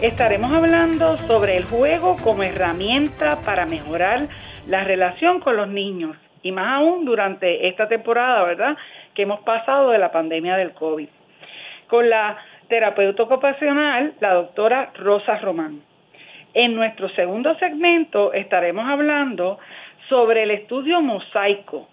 estaremos hablando sobre el juego como herramienta para mejorar la relación con los niños y más aún durante esta temporada, ¿verdad? Que hemos pasado de la pandemia del COVID. Con la terapeuta ocupacional, la doctora Rosa Román. En nuestro segundo segmento estaremos hablando sobre el estudio mosaico.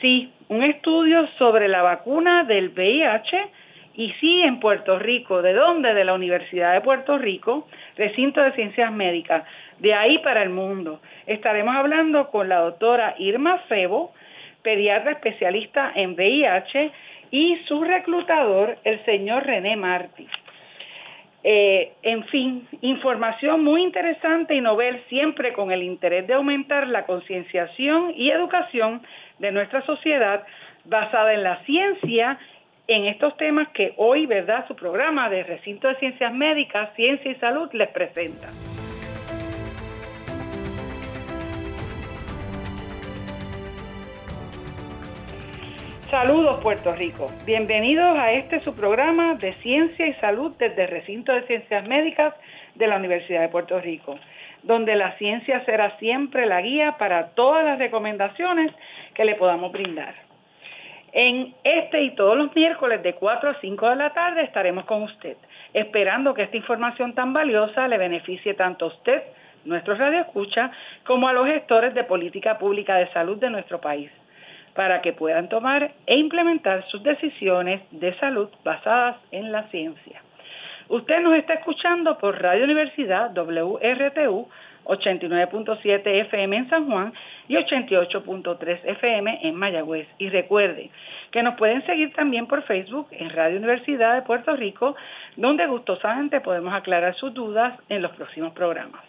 Sí, un estudio sobre la vacuna del VIH y sí, en Puerto Rico. ¿De dónde? De la Universidad de Puerto Rico, recinto de ciencias médicas. De ahí para el mundo. Estaremos hablando con la doctora Irma Febo, pediatra especialista en VIH, y su reclutador, el señor René Martí. Eh, en fin, información muy interesante y novel, siempre con el interés de aumentar la concienciación y educación de nuestra sociedad basada en la ciencia en estos temas que hoy, ¿verdad?, su programa de Recinto de Ciencias Médicas, Ciencia y Salud les presenta. Saludos Puerto Rico, bienvenidos a este su programa de Ciencia y Salud desde Recinto de Ciencias Médicas de la Universidad de Puerto Rico, donde la ciencia será siempre la guía para todas las recomendaciones que le podamos brindar. En este y todos los miércoles de 4 a 5 de la tarde estaremos con usted, esperando que esta información tan valiosa le beneficie tanto a usted, nuestro radio escucha, como a los gestores de política pública de salud de nuestro país, para que puedan tomar e implementar sus decisiones de salud basadas en la ciencia. Usted nos está escuchando por Radio Universidad WRTU 89.7 FM en San Juan y 88.3 FM en Mayagüez. Y recuerde que nos pueden seguir también por Facebook en Radio Universidad de Puerto Rico, donde gustosamente podemos aclarar sus dudas en los próximos programas.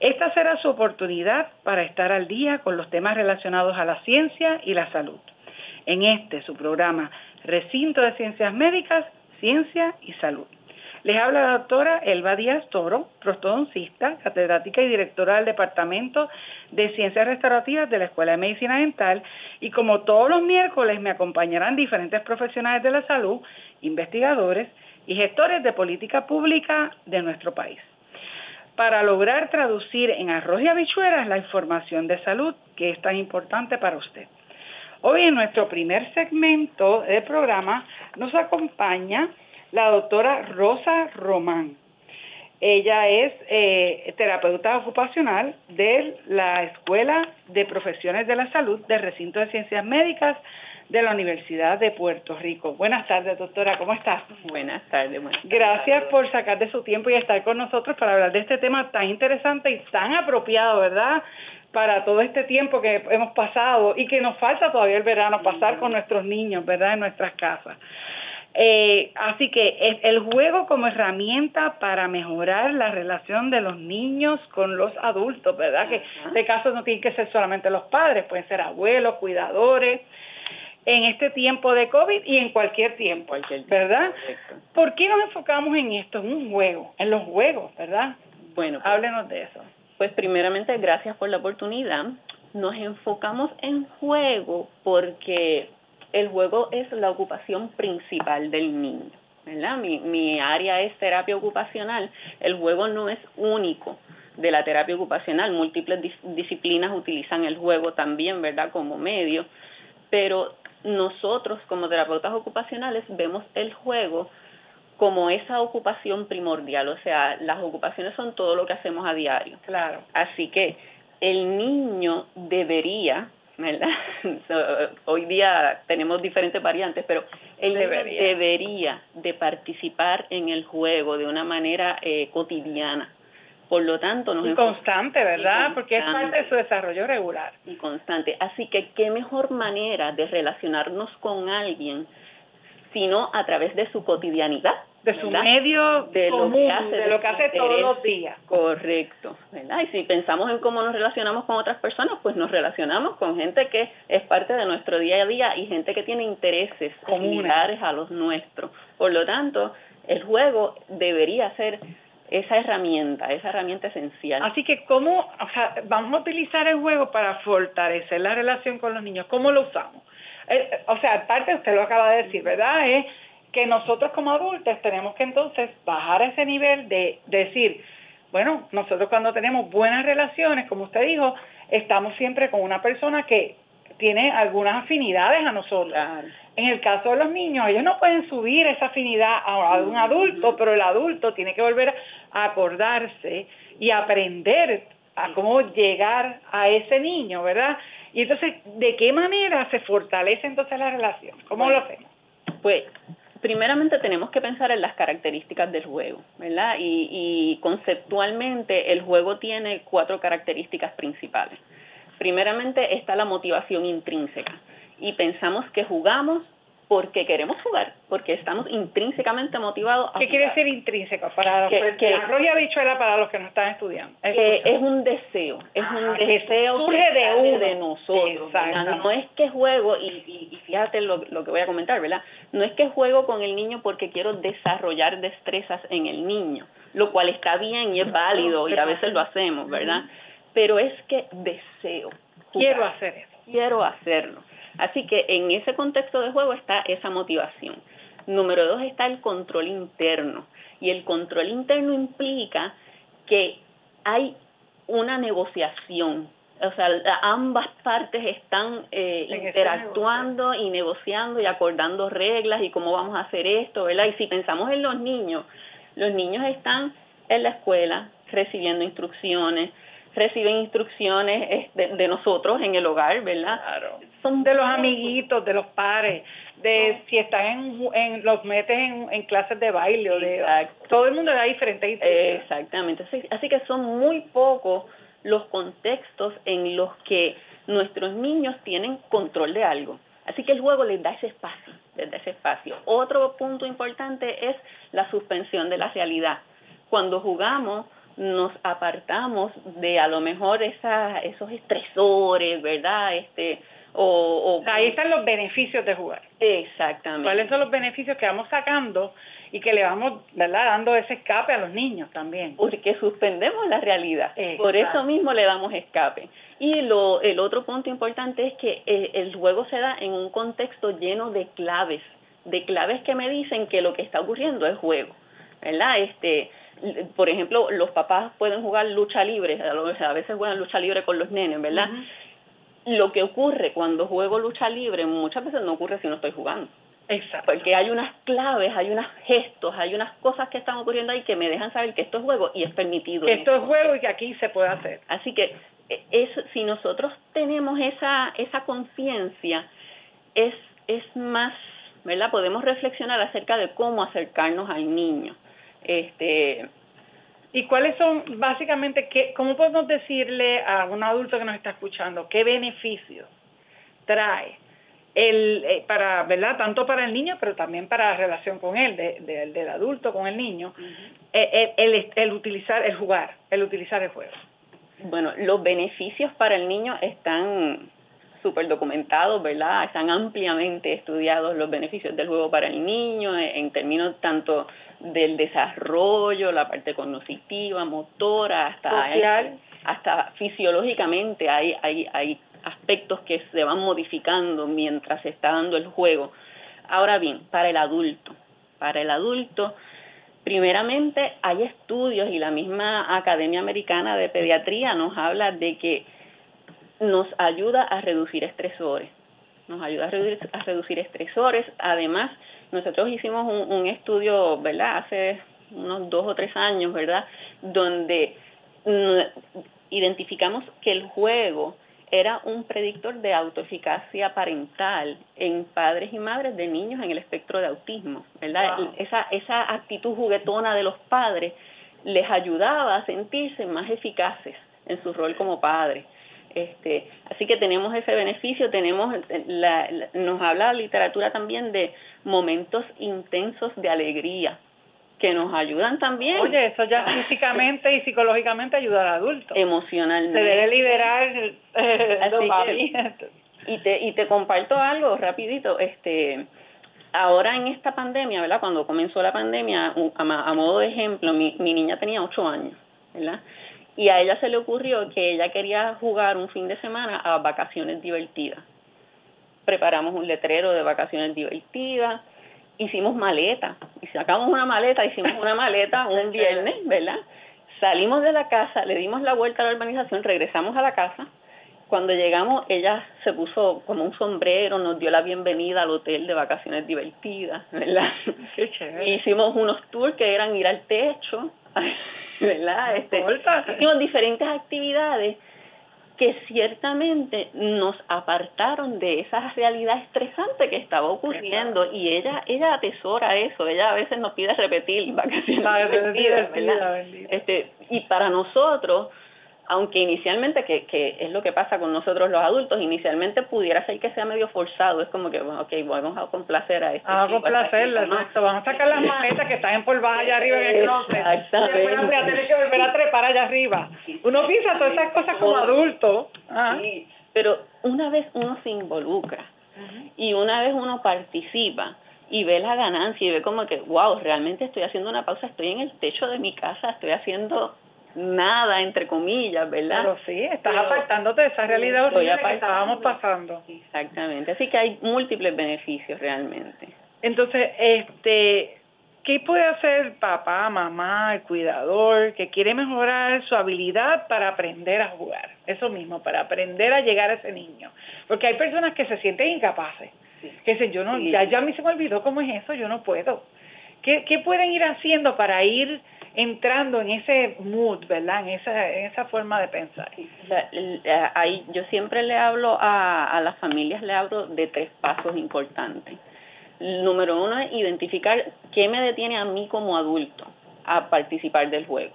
Esta será su oportunidad para estar al día con los temas relacionados a la ciencia y la salud. En este, su programa Recinto de Ciencias Médicas, Ciencia y Salud. Les habla la doctora Elba Díaz Toro, prostodoncista, catedrática y directora del Departamento de Ciencias Restaurativas de la Escuela de Medicina Dental y como todos los miércoles me acompañarán diferentes profesionales de la salud, investigadores y gestores de política pública de nuestro país para lograr traducir en arroz y habichuelas la información de salud que es tan importante para usted. Hoy en nuestro primer segmento del programa nos acompaña la doctora Rosa Román. Ella es eh, terapeuta ocupacional de la Escuela de Profesiones de la Salud del Recinto de Ciencias Médicas de la Universidad de Puerto Rico. Buenas tardes, doctora, ¿cómo estás? Buenas tardes. Gracias por sacar de su tiempo y estar con nosotros para hablar de este tema tan interesante y tan apropiado, ¿verdad? Para todo este tiempo que hemos pasado y que nos falta todavía el verano pasar con nuestros niños, ¿verdad? En nuestras casas. Eh, así que el juego como herramienta para mejorar la relación de los niños con los adultos, ¿verdad? Que en este caso no tienen que ser solamente los padres, pueden ser abuelos, cuidadores, en este tiempo de COVID y en cualquier tiempo, ¿verdad? ¿Por qué nos enfocamos en esto, en un juego, en los juegos, ¿verdad? Bueno, pues, háblenos de eso. Pues primeramente, gracias por la oportunidad. Nos enfocamos en juego porque el juego es la ocupación principal del niño. ¿verdad? Mi, mi área es terapia ocupacional. El juego no es único de la terapia ocupacional. Múltiples disciplinas utilizan el juego también, ¿verdad? Como medio. Pero nosotros como terapeutas ocupacionales vemos el juego como esa ocupación primordial, o sea, las ocupaciones son todo lo que hacemos a diario. Claro. Así que el niño debería ¿verdad? hoy día tenemos diferentes variantes, pero él debería. de participar en el juego de una manera eh, cotidiana. Por lo tanto, nos y constante, ¿verdad? Porque es parte de su desarrollo regular. Y constante. Así que qué mejor manera de relacionarnos con alguien sino a través de su cotidianidad de su medio de común, lo que hace, de, lo que hace todos los días. Correcto, ¿verdad? Y si pensamos en cómo nos relacionamos con otras personas, pues nos relacionamos con gente que es parte de nuestro día a día y gente que tiene intereses similares a los nuestros. Por lo tanto, el juego debería ser esa herramienta, esa herramienta esencial. Así que, ¿cómo, o sea, vamos a utilizar el juego para fortalecer la relación con los niños? ¿Cómo lo usamos? Eh, o sea, aparte usted lo acaba de decir, ¿verdad? Es que nosotros como adultos tenemos que entonces bajar ese nivel de, decir, bueno, nosotros cuando tenemos buenas relaciones, como usted dijo, estamos siempre con una persona que tiene algunas afinidades a nosotros. En el caso de los niños, ellos no pueden subir esa afinidad a, un adulto, pero el adulto tiene que volver a acordarse y aprender a cómo llegar a ese niño, ¿verdad? Y entonces, ¿de qué manera se fortalece entonces la relación? ¿Cómo lo hacemos? Pues primeramente tenemos que pensar en las características del juego, ¿verdad? Y, y conceptualmente el juego tiene cuatro características principales. Primeramente está la motivación intrínseca y pensamos que jugamos porque queremos jugar, porque estamos intrínsecamente motivados a ¿Qué quiere decir intrínseco? Para que, que arroya bichuela para los que no están estudiando. Que es un deseo, es un ah, deseo surge de uno. de nosotros. No es que juego, y, y, fíjate lo, lo, que voy a comentar, ¿verdad? No es que juego con el niño porque quiero desarrollar destrezas en el niño, lo cual está bien y es válido y a veces lo hacemos, ¿verdad? Pero es que deseo. Quiero hacer eso. Quiero hacerlo. Así que en ese contexto de juego está esa motivación. Número dos está el control interno. Y el control interno implica que hay una negociación. O sea, ambas partes están eh, interactuando y negociando y acordando reglas y cómo vamos a hacer esto, ¿verdad? Y si pensamos en los niños, los niños están en la escuela recibiendo instrucciones, reciben instrucciones de, nosotros en el hogar, ¿verdad? Claro. Son de los amiguitos, de los pares, de si están en, en los metes en, clases de baile o de todo el mundo da diferentes instrucciones. Exactamente. Así, que son muy pocos los contextos en los que nuestros niños tienen control de algo. Así que el juego les da ese espacio, les da ese espacio. Otro punto importante es la suspensión de la realidad. Cuando jugamos, nos apartamos de a lo mejor esa, esos estresores, ¿verdad? Este, o, o, ahí están los beneficios de jugar. Exactamente. ¿Cuáles son los beneficios que vamos sacando y que le vamos, ¿verdad? Dando ese escape a los niños también. Porque suspendemos la realidad. Por eso mismo le damos escape. Y lo, el otro punto importante es que eh, el juego se da en un contexto lleno de claves, de claves que me dicen que lo que está ocurriendo es juego, ¿verdad? Este, por ejemplo, los papás pueden jugar lucha libre, a veces juegan lucha libre con los nenes, ¿verdad? Lo que ocurre cuando juego lucha libre muchas veces no ocurre si no estoy jugando. Exacto. Porque hay unas claves, hay unos gestos, hay unas cosas que están ocurriendo ahí que me dejan saber que esto es juego y es permitido. Que esto es juego y que aquí se puede hacer. Así que e, es, si nosotros tenemos esa, esa conciencia, es, es más, ¿verdad? Podemos reflexionar acerca de cómo acercarnos al niño. Este, ¿Y cuáles son, básicamente, qué, cómo podemos decirle a un adulto que nos está escuchando qué beneficios trae el, eh, para, ¿verdad? Tanto para el niño, pero también para la relación con él, de, del adulto con el niño, eh, el, el, el, utilizar, el jugar, el utilizar el juego. Bueno, los beneficios para el niño están súper documentados, ¿verdad? Están ampliamente estudiados los beneficios del juego para el niño en términos tanto del desarrollo, la parte cognitiva, motora, hasta hasta fisiológicamente hay, hay, hay aspectos que se van modificando mientras se está dando el juego. Ahora bien, para el adulto, para el adulto, primeramente hay estudios y la misma Academia Americana de Pediatría nos habla de que nos ayuda a reducir estresores, nos ayuda a reducir, a reducir estresores. Además, nosotros hicimos un, un estudio, ¿verdad? Hace unos dos o tres años, ¿verdad? Donde mm, identificamos que el juego era un predictor de autoeficacia parental en padres y madres de niños en el espectro de autismo, ¿verdad? Esa, esa actitud juguetona de los padres les ayudaba a sentirse más eficaces en su rol como padres. Este, así que tenemos ese beneficio, tenemos la, nos habla la literatura también de momentos intensos de alegría que nos ayudan también. Oye, eso ya físicamente y psicológicamente ayuda al adulto. Emocionalmente. Se debe liberar eh, y te y te comparto algo rapidito, este ahora en esta pandemia, ¿verdad? Cuando comenzó la pandemia, a, modo de ejemplo, mi, mi niña tenía ocho años, ¿verdad? Y a ella se le ocurrió que ella quería jugar un fin de semana a vacaciones divertidas. Preparamos un letrero de vacaciones divertidas, hicimos maleta, y sacamos una maleta, hicimos una maleta un viernes, ¿verdad? Salimos de la casa, le dimos la vuelta a la urbanización, regresamos a la casa. Cuando llegamos, ella se puso como un sombrero, nos dio la bienvenida al hotel de vacaciones divertidas, ¿verdad? Qué chévere. Hicimos unos tours que eran ir al techo, ¿verdad? Este, hicimos diferentes actividades que ciertamente nos apartaron de esa realidad estresante que estaba ocurriendo y ella ella atesora eso ella a veces nos pide repetir vacaciones ¿verdad? este y para nosotros aunque inicialmente, que, que es lo que pasa con nosotros los adultos, inicialmente pudiera ser que sea medio forzado, es como que, bueno, ok, vamos a complacer a este Vamos a complacerla, exacto, vamos a sacar las maletas que están empolvadas allá arriba en el closet. Exactamente. Y después voy a tener que volver a trepar allá arriba. Uno piensa todas esas cosas como adulto. Sí, pero una vez uno se involucra y una vez uno participa, y ve la ganancia y ve como que, wow, realmente estoy haciendo una pausa, estoy en el techo de mi casa, estoy haciendo nada, entre comillas, ¿verdad? Pero sí, estás apartándote de esa realidad horrible que estábamos pasando. Exactamente, así que hay múltiples beneficios realmente. Entonces, este, ¿qué puede hacer papá, mamá, el cuidador que quiere mejorar su habilidad para aprender a jugar? Eso mismo, para aprender a llegar a ese niño. Porque hay personas que se sienten incapaces, que dicen, yo no, ya, ya a mí se me olvidó cómo es eso, yo no puedo. ¿Qué, ¿Qué pueden ir haciendo para ir entrando en ese mood, ¿verdad? En esa, en esa forma de pensar. ahí yo siempre le hablo a, a las familias, le hablo de tres pasos importantes. Número uno es identificar qué me detiene a mí como adulto a participar del juego.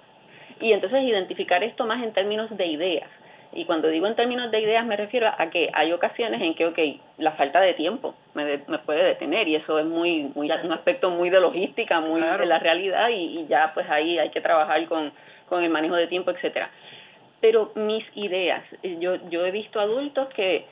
Y entonces identificar esto más en términos de ideas. Y cuando digo en términos de ideas me refiero a que hay ocasiones en que, ok, la falta de tiempo me, me puede detener y eso es muy, muy un aspecto muy de logística, muy de la realidad y, ya pues ahí hay que trabajar con, con el manejo de tiempo, etcétera. Pero mis ideas, yo, yo he visto adultos que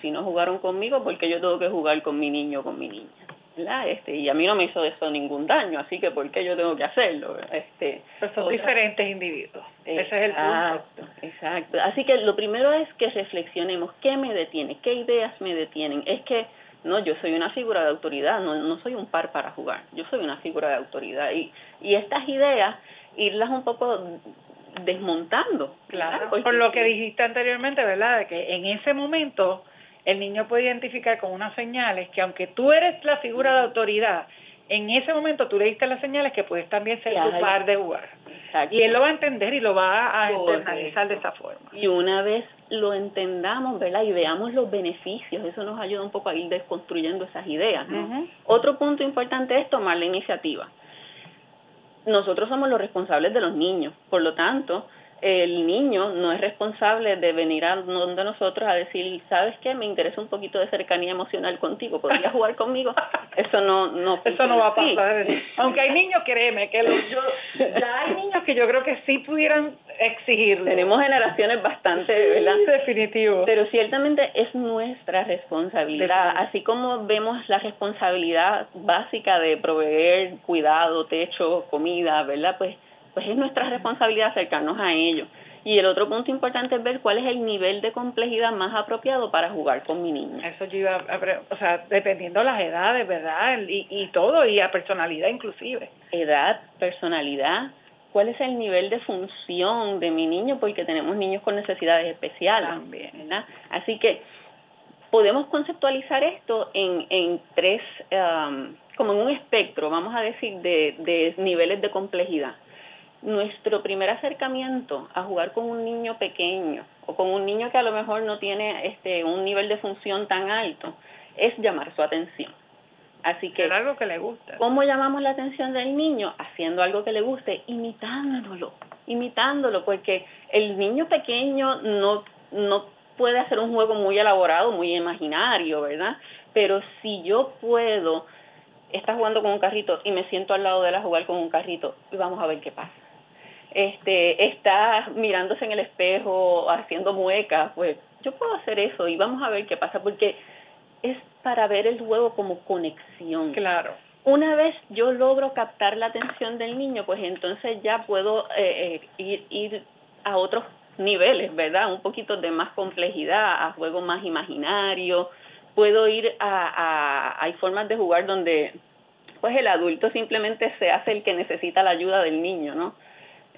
si no jugaron conmigo porque yo tengo que jugar con mi niño o con mi niña. Este, y a mí no me hizo eso ningún daño, así que ¿por qué yo tengo que hacerlo? Este, Pero son diferentes individuos, ese es el punto. Exacto, así que lo primero es que reflexionemos, ¿qué me detiene? ¿Qué ideas me detienen? Es que, no, yo soy una figura de autoridad, no, no soy un par para jugar, yo soy una figura de autoridad y, y estas ideas, irlas un poco desmontando. Claro, por lo que dijiste anteriormente, ¿verdad? De que en ese momento el niño puede identificar con unas señales que aunque tú eres la figura de autoridad, en ese momento tú le diste las señales que puedes también ser tu par de jugar. Y él lo va a entender y lo va a internalizar de esa forma. Y una vez lo entendamos, ¿verdad? Y veamos los beneficios, eso nos ayuda un poco a ir desconstruyendo esas ideas. Otro punto importante es tomar la iniciativa. Nosotros somos los responsables de los niños, por lo tanto, el niño no es responsable de venir a donde nosotros a decir, ¿sabes qué? Me interesa un poquito de cercanía emocional contigo, ¿podrías jugar conmigo? Eso no no Eso no va a pasar. Aunque hay niños, créeme, que los, yo, ya hay niños que yo creo que sí pudieran exigirlo. Tenemos generaciones bastante, ¿verdad? Definitivo. Pero ciertamente es nuestra responsabilidad, así como vemos la responsabilidad básica de proveer cuidado, techo, comida, ¿verdad? Pues pues es nuestra responsabilidad acercarnos a ellos. Y el otro punto importante es ver cuál es el nivel de complejidad más apropiado para jugar con mi niña. Eso yo iba a, o sea, dependiendo de las edades, ¿verdad? Y, y todo, y a personalidad inclusive. Edad, personalidad, cuál es el nivel de función de mi niño, porque tenemos niños con necesidades especiales. También. ¿verdad? Así que podemos conceptualizar esto en, en tres, um, como en un espectro, vamos a decir, de, de niveles de complejidad nuestro primer acercamiento a jugar con un niño pequeño o con un niño que a lo mejor no tiene este un nivel de función tan alto es llamar su atención. Así que algo que le gusta. ¿Cómo llamamos la atención del niño? Haciendo algo que le guste, imitándolo, imitándolo, porque el niño pequeño no no puede hacer un juego muy elaborado, muy imaginario, ¿verdad? Pero si yo puedo está jugando con un carrito y me siento al lado de él a jugar con un carrito y vamos a ver qué pasa. Este, está mirándose en el espejo, haciendo muecas, pues yo puedo hacer eso y vamos a ver qué pasa, porque es para ver el juego como conexión. Claro. Una vez yo logro captar la atención del niño, pues entonces ya puedo eh, eh, ir, ir a otros niveles, ¿verdad? Un poquito de más complejidad, a juegos más imaginarios. Puedo ir a, a, hay formas de jugar donde pues el adulto simplemente se hace el que necesita la ayuda del niño, ¿no?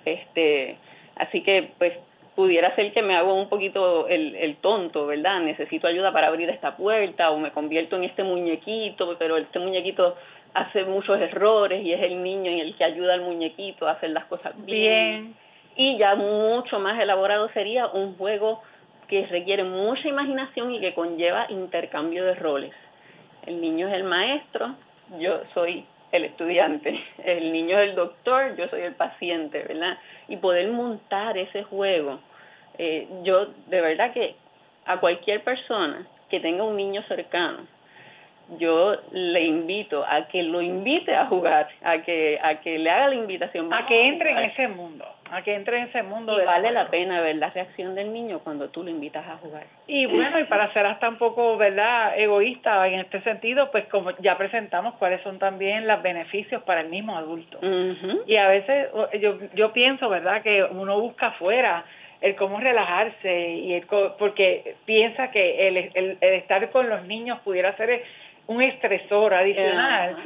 Este, así que pues pudiera ser que me hago un poquito el, el tonto, ¿verdad? Necesito ayuda para abrir esta puerta o me convierto en este muñequito, pero este muñequito hace muchos errores y es el niño el que ayuda al muñequito a hacer las cosas bien. Y ya mucho más elaborado sería un juego que requiere mucha imaginación y que conlleva intercambio de roles. El niño es el maestro, yo soy el estudiante, el niño es el doctor, yo soy el paciente, ¿verdad? Y poder montar ese juego, eh, yo de verdad que a cualquier persona que tenga un niño cercano, yo le invito a que lo invite a jugar, a que a que le haga la invitación. A que entre en ese mundo, a que entre en ese mundo. Y vale la pena ver la reacción del niño cuando tú lo invitas a jugar. Y bueno, y para ser hasta un poco, ¿verdad?, egoísta en este sentido, pues como ya presentamos cuáles son también los beneficios para el mismo adulto. Y a veces yo, yo pienso, ¿verdad?, que uno busca afuera el cómo relajarse y el, porque piensa que el, el, el estar con los niños pudiera ser un estresor adicional.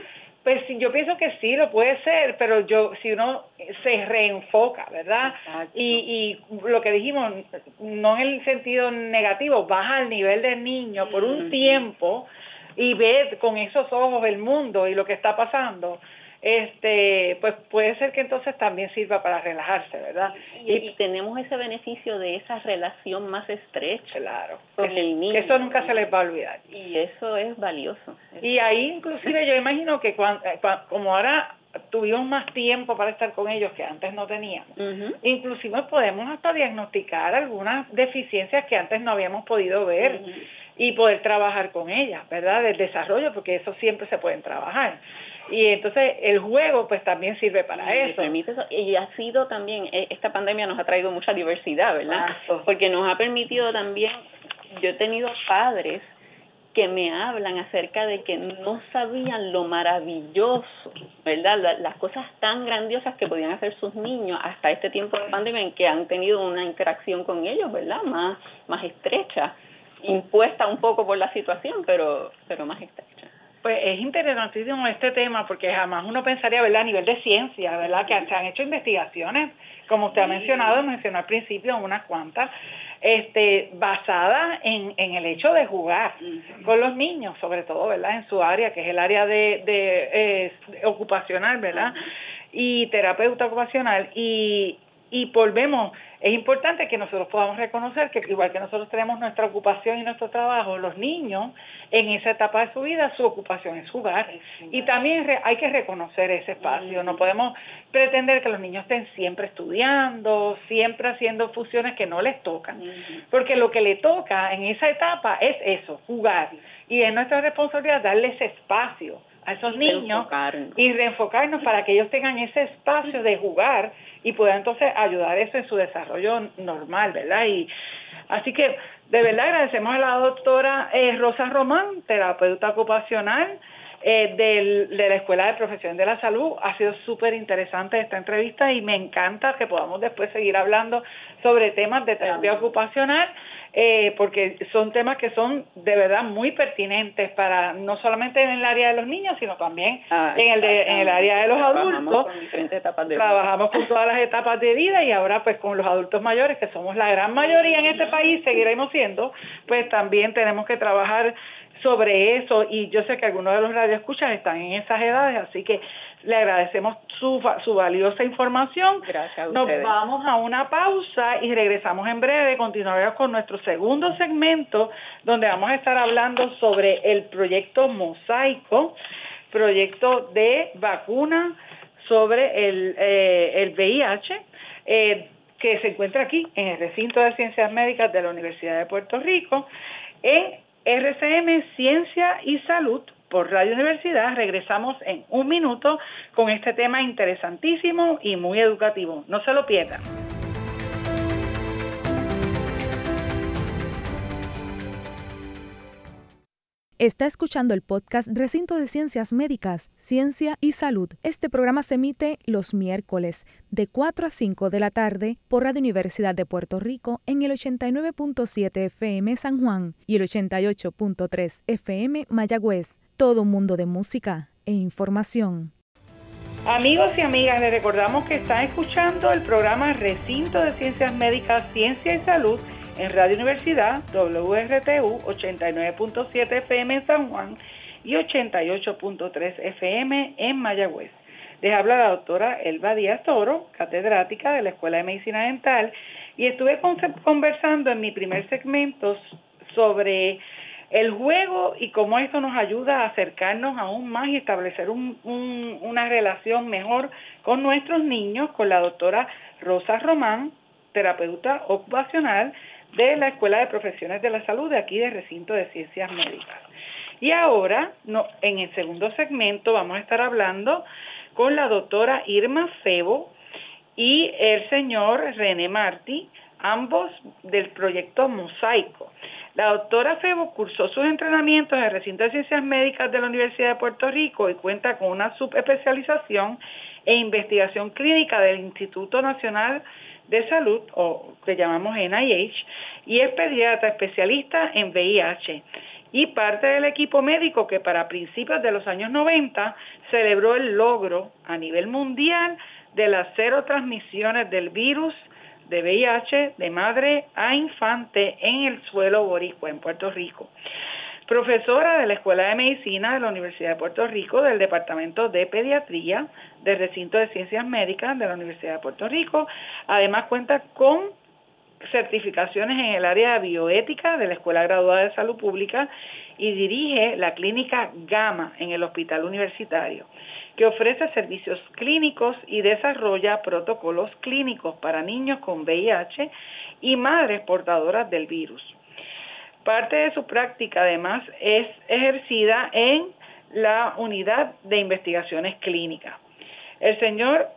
Pues yo pienso que sí, lo puede ser, pero yo si uno se reenfoca, ¿verdad? Y, y lo que dijimos, no en el sentido negativo, baja al nivel del niño por un tiempo y ve con esos ojos el mundo y lo que está pasando este pues puede ser que entonces también sirva para relajarse, ¿verdad? Y, tenemos ese beneficio de esa relación más estrecha claro, con el niño. Eso nunca se les va a olvidar. Y eso es valioso. Y ahí inclusive yo imagino que cuando, eh, como ahora tuvimos más tiempo para estar con ellos que antes no teníamos. Inclusive podemos hasta diagnosticar algunas deficiencias que antes no habíamos podido ver y poder trabajar con ellas, ¿verdad? Del desarrollo, porque eso siempre se pueden trabajar. Y entonces el juego pues también sirve para eso. Y ha sido también, e, esta pandemia nos ha traído mucha diversidad, ¿verdad? Porque nos ha permitido también, yo he tenido padres que me hablan acerca de que no sabían lo maravilloso, ¿verdad? Las cosas tan grandiosas que podían hacer sus niños hasta este tiempo de pandemia en que han tenido una interacción con ellos, ¿verdad? Más, más estrecha, impuesta un poco por la situación, pero, pero más estrecha. Pues es interesantísimo este tema porque jamás uno pensaría, ¿verdad? A nivel de ciencia, ¿verdad? Que se han hecho investigaciones, como usted ha mencionado, mencionó al principio unas cuantas, este, basadas en, en el hecho de jugar con los niños, sobre todo, ¿verdad? En su área, que es el área de, de eh, ocupacional, ¿verdad? Y terapeuta ocupacional. Y, y volvemos es importante que nosotros podamos reconocer que igual que nosotros tenemos nuestra ocupación y nuestro trabajo, los niños en esa etapa de su vida su ocupación es jugar y también hay que reconocer ese espacio, no podemos pretender que los niños estén siempre estudiando, siempre haciendo funciones que no les tocan, porque lo que le toca en esa etapa es eso, jugar. Y es nuestra responsabilidad darles espacio a esos niños y reenfocarnos para que ellos tengan ese espacio de jugar y pueda entonces ayudar eso en su desarrollo normal, ¿verdad? Y así que de verdad agradecemos a la doctora eh, Rosa Román, terapeuta ocupacional eh, del, de la Escuela de Profesión de la Salud. Ha sido súper interesante esta entrevista y me encanta que podamos después seguir hablando sobre temas de terapia ocupacional eh, porque son temas que son de verdad muy pertinentes para no solamente en el área de los niños, sino también ah, en, el de, en el área de los adultos. Trabajamos con todas las etapas de vida y ahora pues con los adultos mayores, que somos la gran mayoría en este país, seguiremos siendo, pues también tenemos que trabajar sobre eso. Y yo sé que algunos de los radioescuchas están en esas edades, así que le agradecemos su, su valiosa información. Gracias Nos vamos a una pausa y regresamos en breve. Continuaremos con nuestro segundo segmento donde vamos a estar hablando sobre el proyecto Mosaico, proyecto de vacuna sobre el, eh, el VIH. Eh, que se encuentra aquí en el recinto de ciencias médicas de la Universidad de Puerto Rico en RCM Ciencia y Salud por Radio Universidad. Regresamos en un minuto con este tema interesantísimo y muy educativo. No se lo pierdan. Está escuchando el podcast Recinto de Ciencias Médicas, Ciencia y Salud. Este programa se emite los miércoles de 4 a 5 de la tarde por Radio Universidad de Puerto Rico en el 89.7 FM San Juan y el 88.3 FM Mayagüez. Todo un mundo de música e información. Amigos y amigas, les recordamos que están escuchando el programa Recinto de Ciencias Médicas, Ciencia y Salud en Radio Universidad, WRTU 89.7 FM en San Juan y 88.3 FM en Mayagüez. Les habla la doctora Elba Díaz Toro, catedrática de la Escuela de Medicina Dental, y estuve conversando en mi primer segmento sobre el juego y cómo esto nos ayuda a acercarnos aún más y establecer una relación mejor con nuestros niños, con la doctora Rosa Román, terapeuta ocupacional de la Escuela de Profesiones de la Salud de aquí de Recinto de Ciencias Médicas. Y ahora, no, en el segundo segmento, vamos a estar hablando con la doctora Irma Febo y el señor René Martí, ambos del proyecto Mosaico. La doctora Febo cursó sus entrenamientos en el recinto de ciencias médicas de la Universidad de Puerto Rico y cuenta con una subespecialización en investigación clínica del Instituto Nacional de Salud, o que llamamos NIH, y es pediatra especialista en VIH y parte del equipo médico que para principios de los años 90 celebró el logro a nivel mundial de las cero transmisiones del virus de VIH de madre a infante en el suelo boricua en Puerto Rico profesora de la Escuela de Medicina de la Universidad de Puerto Rico, del Departamento de Pediatría, del Recinto de Ciencias Médicas de la Universidad de Puerto Rico. Además cuenta con certificaciones en el área de bioética de la Escuela Graduada de Salud Pública y dirige la clínica Gama en el Hospital Universitario, que ofrece servicios clínicos y desarrolla protocolos clínicos para niños con VIH y madres portadoras del virus. Parte de su práctica, además, es ejercida en la unidad de investigaciones clínicas. El señor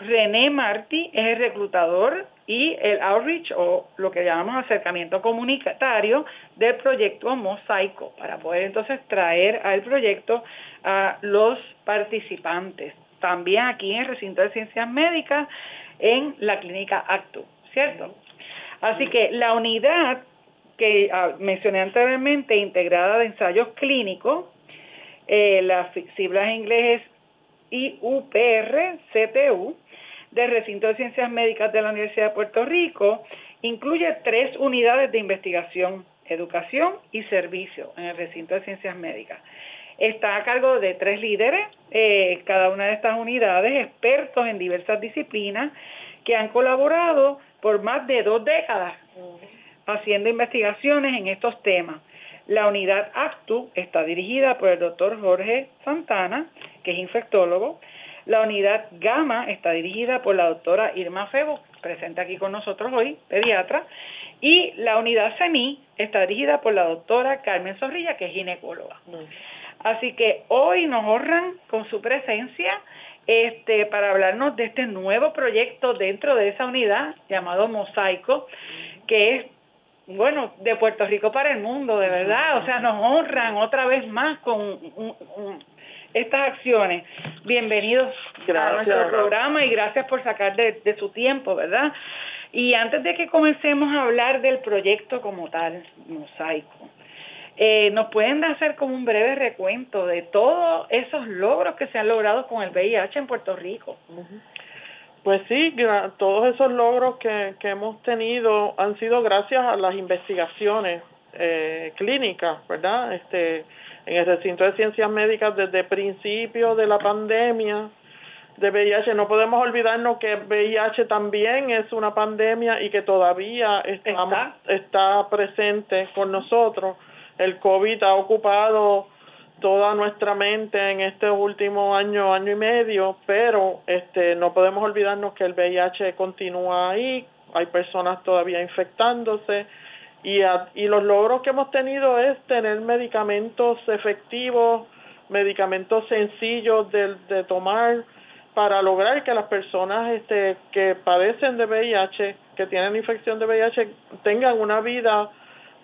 René Martí es el reclutador y el outreach o lo que llamamos acercamiento comunitario del proyecto Mosaico para poder entonces traer al proyecto a los participantes. También aquí en el recinto de ciencias médicas en la clínica ACTU, ¿cierto? Así que la unidad que ah, mencioné anteriormente, integrada de ensayos clínicos, eh, las siglas en inglés es IUPR, CTU, del Recinto de Ciencias Médicas de la Universidad de Puerto Rico, incluye tres unidades de investigación, educación y servicio en el Recinto de Ciencias Médicas. Está a cargo de tres líderes, eh, cada una de estas unidades, expertos en diversas disciplinas, que han colaborado por más de dos décadas haciendo investigaciones en estos temas. La unidad ACTU está dirigida por el doctor Jorge Santana, que es infectólogo. La unidad GAMA está dirigida por la doctora Irma Febo, presente aquí con nosotros hoy, pediatra. Y la unidad SEMI está dirigida por la doctora Carmen Zorrilla, que es ginecóloga. Así que hoy nos honran con su presencia este, para hablarnos de este nuevo proyecto dentro de esa unidad llamado Mosaico, que es bueno, de Puerto Rico para el mundo, de verdad. O sea, nos honran otra vez más con estas acciones. Bienvenidos a nuestro programa y gracias por sacar de, su tiempo, ¿verdad? Y antes de que comencemos a hablar del proyecto como tal, Mosaico, eh, ¿nos pueden hacer como un breve recuento de todos esos logros que se han logrado con el VIH en Puerto Rico? Pues sí, todos esos logros que, que hemos tenido han sido gracias a las investigaciones eh, clínicas, ¿verdad? Este, en el recinto de ciencias médicas desde principio de la pandemia de VIH. No podemos olvidarnos que VIH también es una pandemia y que todavía está, está presente con nosotros. El COVID ha ocupado toda nuestra mente en este último año, año y medio, pero este no podemos olvidarnos que el VIH continúa ahí, hay personas todavía infectándose y, y los logros que hemos tenido es tener medicamentos efectivos medicamentos sencillos de, de tomar para lograr que las personas este, que padecen de VIH, que tienen infección de VIH, tengan una vida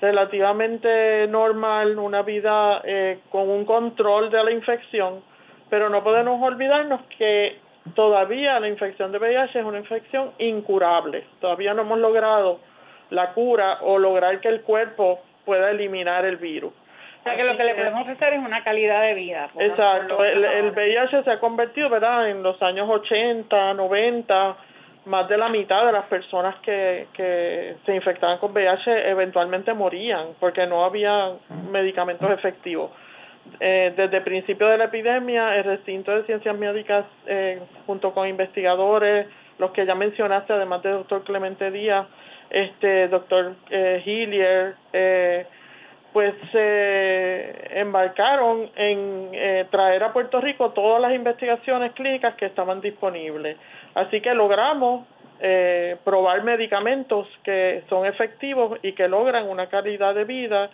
relativamente normal, una vida eh, con un control de la infección, pero no podemos olvidarnos que todavía la infección de VIH es una infección incurable. Todavía no hemos logrado la cura o lograr que el cuerpo pueda eliminar el virus. O sea que lo que le podemos ofrecer es una calidad de vida. Exacto, el, el VIH se ha convertido, ¿verdad? En los años 80, 90, más de la mitad de las personas que, que se infectaban con VIH eventualmente morían porque no había medicamentos efectivos. Eh, desde el principio de la epidemia, el recinto de ciencias médicas, eh, junto con investigadores, los que ya mencionaste, además del doctor Clemente Díaz, este doctor eh, Hillier, eh, pues se embarcaron en traer a Puerto Rico todas las investigaciones clínicas que estaban disponibles. Así que logramos eh, probar medicamentos que son efectivos y que logran una calidad de vida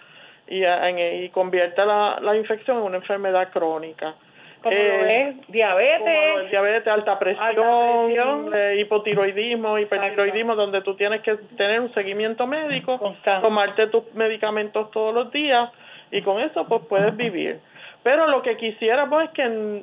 y, en, y convierte la, la infección en una enfermedad crónica. Como lo es diabetes, diabetes, alta presión, eh, hipotiroidismo, hipertiroidismo, donde tú tienes que tener un seguimiento médico, tomarte tus medicamentos todos los días y con eso pues puedes vivir. Pero lo que quisiéramos es que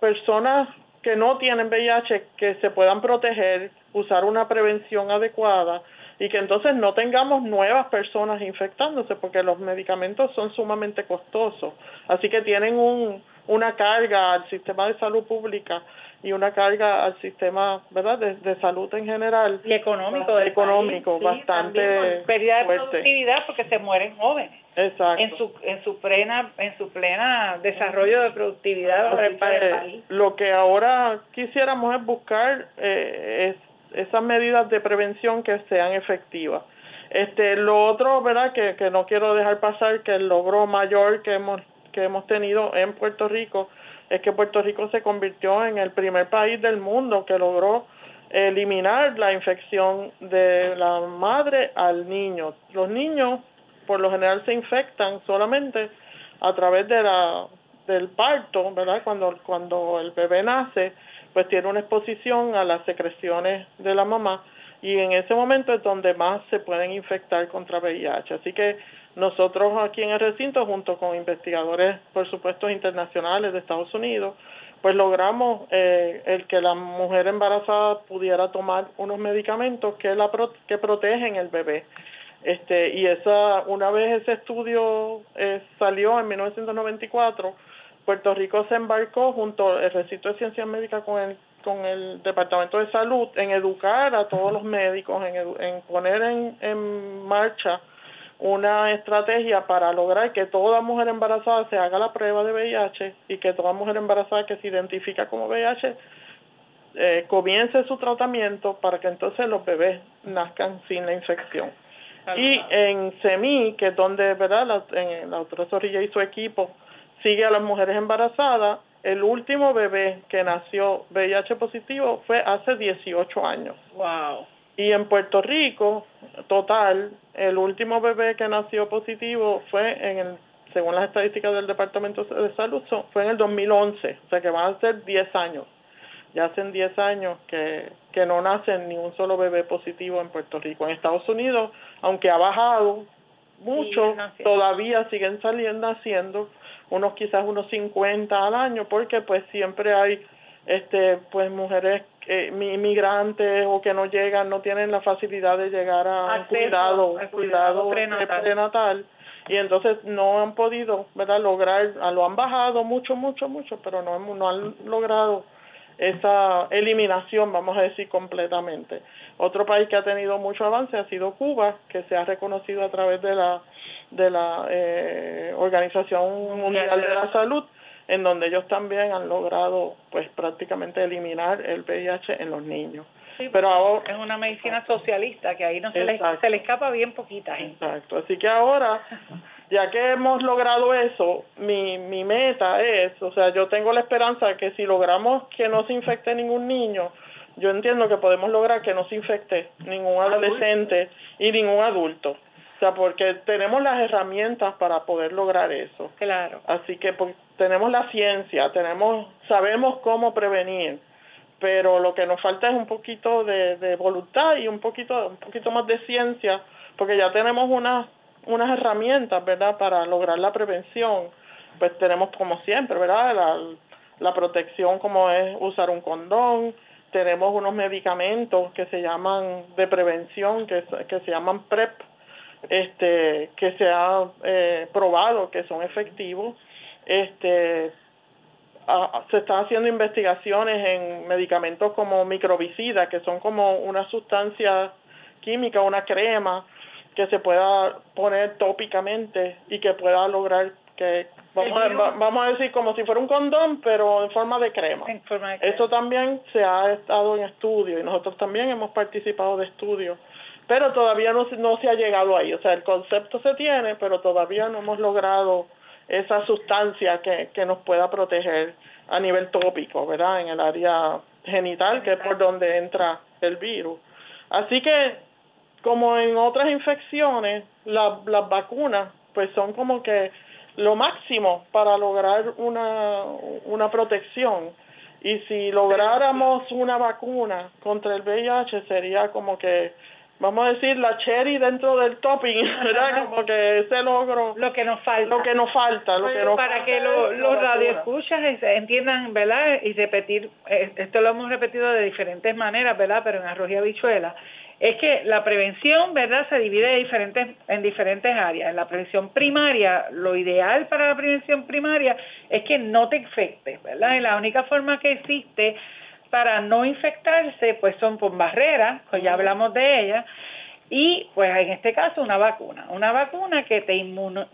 personas que no tienen VIH que se puedan proteger, usar una prevención adecuada y que entonces no tengamos nuevas personas infectándose porque los medicamentos son sumamente costosos. Así que tienen un una carga al sistema de salud pública y una carga al sistema verdad de, salud en general. Y económico económico bastante pérdida de productividad porque se mueren jóvenes exacto. en su en su plena en su plena desarrollo de productividad para el, país lo que ahora quisiéramos es buscar eh, es, esas medidas de prevención que sean efectivas. Este lo otro verdad que, que no quiero dejar pasar que el logro mayor que hemos que hemos tenido en Puerto Rico es que Puerto Rico se convirtió en el primer país del mundo que logró eliminar la infección de la madre al niño. Los niños por lo general se infectan solamente a través de la del parto, ¿verdad? Cuando cuando el bebé nace, pues tiene una exposición a las secreciones de la mamá y en ese momento es donde más se pueden infectar contra VIH. Así que nosotros aquí en el recinto, junto con investigadores, por supuesto, internacionales de Estados Unidos, pues logramos eh, el que la mujer embarazada pudiera tomar unos medicamentos que la que protegen el bebé. Este, y esa una vez ese estudio eh, salió en 1994, Puerto Rico se embarcó junto al recinto de ciencias médicas con el con el Departamento de Salud en educar a todos los médicos, en, en poner en, en marcha una estrategia para lograr que toda mujer embarazada se haga la prueba de VIH y que toda mujer embarazada que se identifica como VIH eh, comience su tratamiento para que entonces los bebés nazcan sin la infección. Y en SEMI, que es donde verdad la, en la doctora Zorrilla y su equipo sigue a las mujeres embarazadas, el último bebé que nació VIH positivo fue hace 18 años. Wow. Y en Puerto Rico, total, el último bebé que nació positivo fue en el, según las estadísticas del Departamento de Salud, fue en el 2011, o sea que van a ser 10 años. Ya hacen 10 años que, que no nace ni un solo bebé positivo en Puerto Rico. En Estados Unidos, aunque ha bajado mucho, todavía siguen saliendo haciendo unos quizás unos 50 al año, porque pues siempre hay este pues mujeres eh, inmigrantes o que no llegan, no tienen la facilidad de llegar a cuidado, cuidado, prenatal. y entonces no han podido, ¿verdad? Lograr, lo han bajado mucho, mucho, mucho, pero no, no han logrado esa eliminación, vamos a decir, completamente. Otro país que ha tenido mucho avance ha sido Cuba, que se ha reconocido a través de la de la eh, Organización Mundial de la Salud en donde ellos también han logrado pues prácticamente eliminar el VIH en los niños. pero ahora es una medicina socialista que ahí no se le, se le escapa bien poquita gente. Exacto, así que ahora ya que hemos logrado eso, mi, mi meta es, o sea, yo tengo la esperanza de que si logramos que no se infecte ningún niño, yo entiendo que podemos lograr que no se infecte ningún adolescente y ningún adulto. O sea, porque tenemos las herramientas para poder lograr eso. Claro. Así que pues, tenemos la ciencia, tenemos, sabemos cómo prevenir, pero lo que nos falta es un poquito de, de voluntad y un poquito, un poquito más de ciencia, porque ya tenemos unas, unas herramientas, ¿verdad?, para lograr la prevención. Pues tenemos como siempre, ¿verdad?, la, la protección como es usar un condón, tenemos unos medicamentos que se llaman de prevención, que, que se llaman PrEP, este, que se ha eh, probado que son efectivos. Este, se están haciendo investigaciones en medicamentos como microbicida, que son como una sustancia química, una crema que se pueda poner tópicamente y que pueda lograr que vamos a, vamos a decir como si fuera un condón pero en forma de crema. En forma de crema. Eso también se ha estado en estudio y nosotros también hemos participado de estudios pero todavía no, no se ha llegado ahí. O sea, el concepto se tiene, pero todavía no hemos logrado esa sustancia que, que nos pueda proteger a nivel tópico, ¿verdad? En el área genital, que es por donde entra el virus. Así que, como en otras infecciones, la, las vacunas, pues son como que lo máximo para lograr una, una protección. Y si lográramos una vacuna contra el VIH, sería como que vamos a decir, la cherry dentro del topping, ¿verdad? Como que ese logro... Lo que nos falta. Lo que nos falta, lo que nos Para que lo, los radioescuchas entiendan, ¿verdad? Y repetir, eh, esto lo hemos repetido de diferentes maneras, ¿verdad? Pero en arroz y habichuela, es que la prevención, ¿verdad? Se divide de diferentes, en diferentes áreas. En la prevención primaria, lo ideal para la prevención primaria es que no te infectes, ¿verdad? Y la única forma que existe para no infectarse, pues son por barreras, pues ya hablamos de ellas, y pues en este caso una vacuna, una vacuna que te inmuno,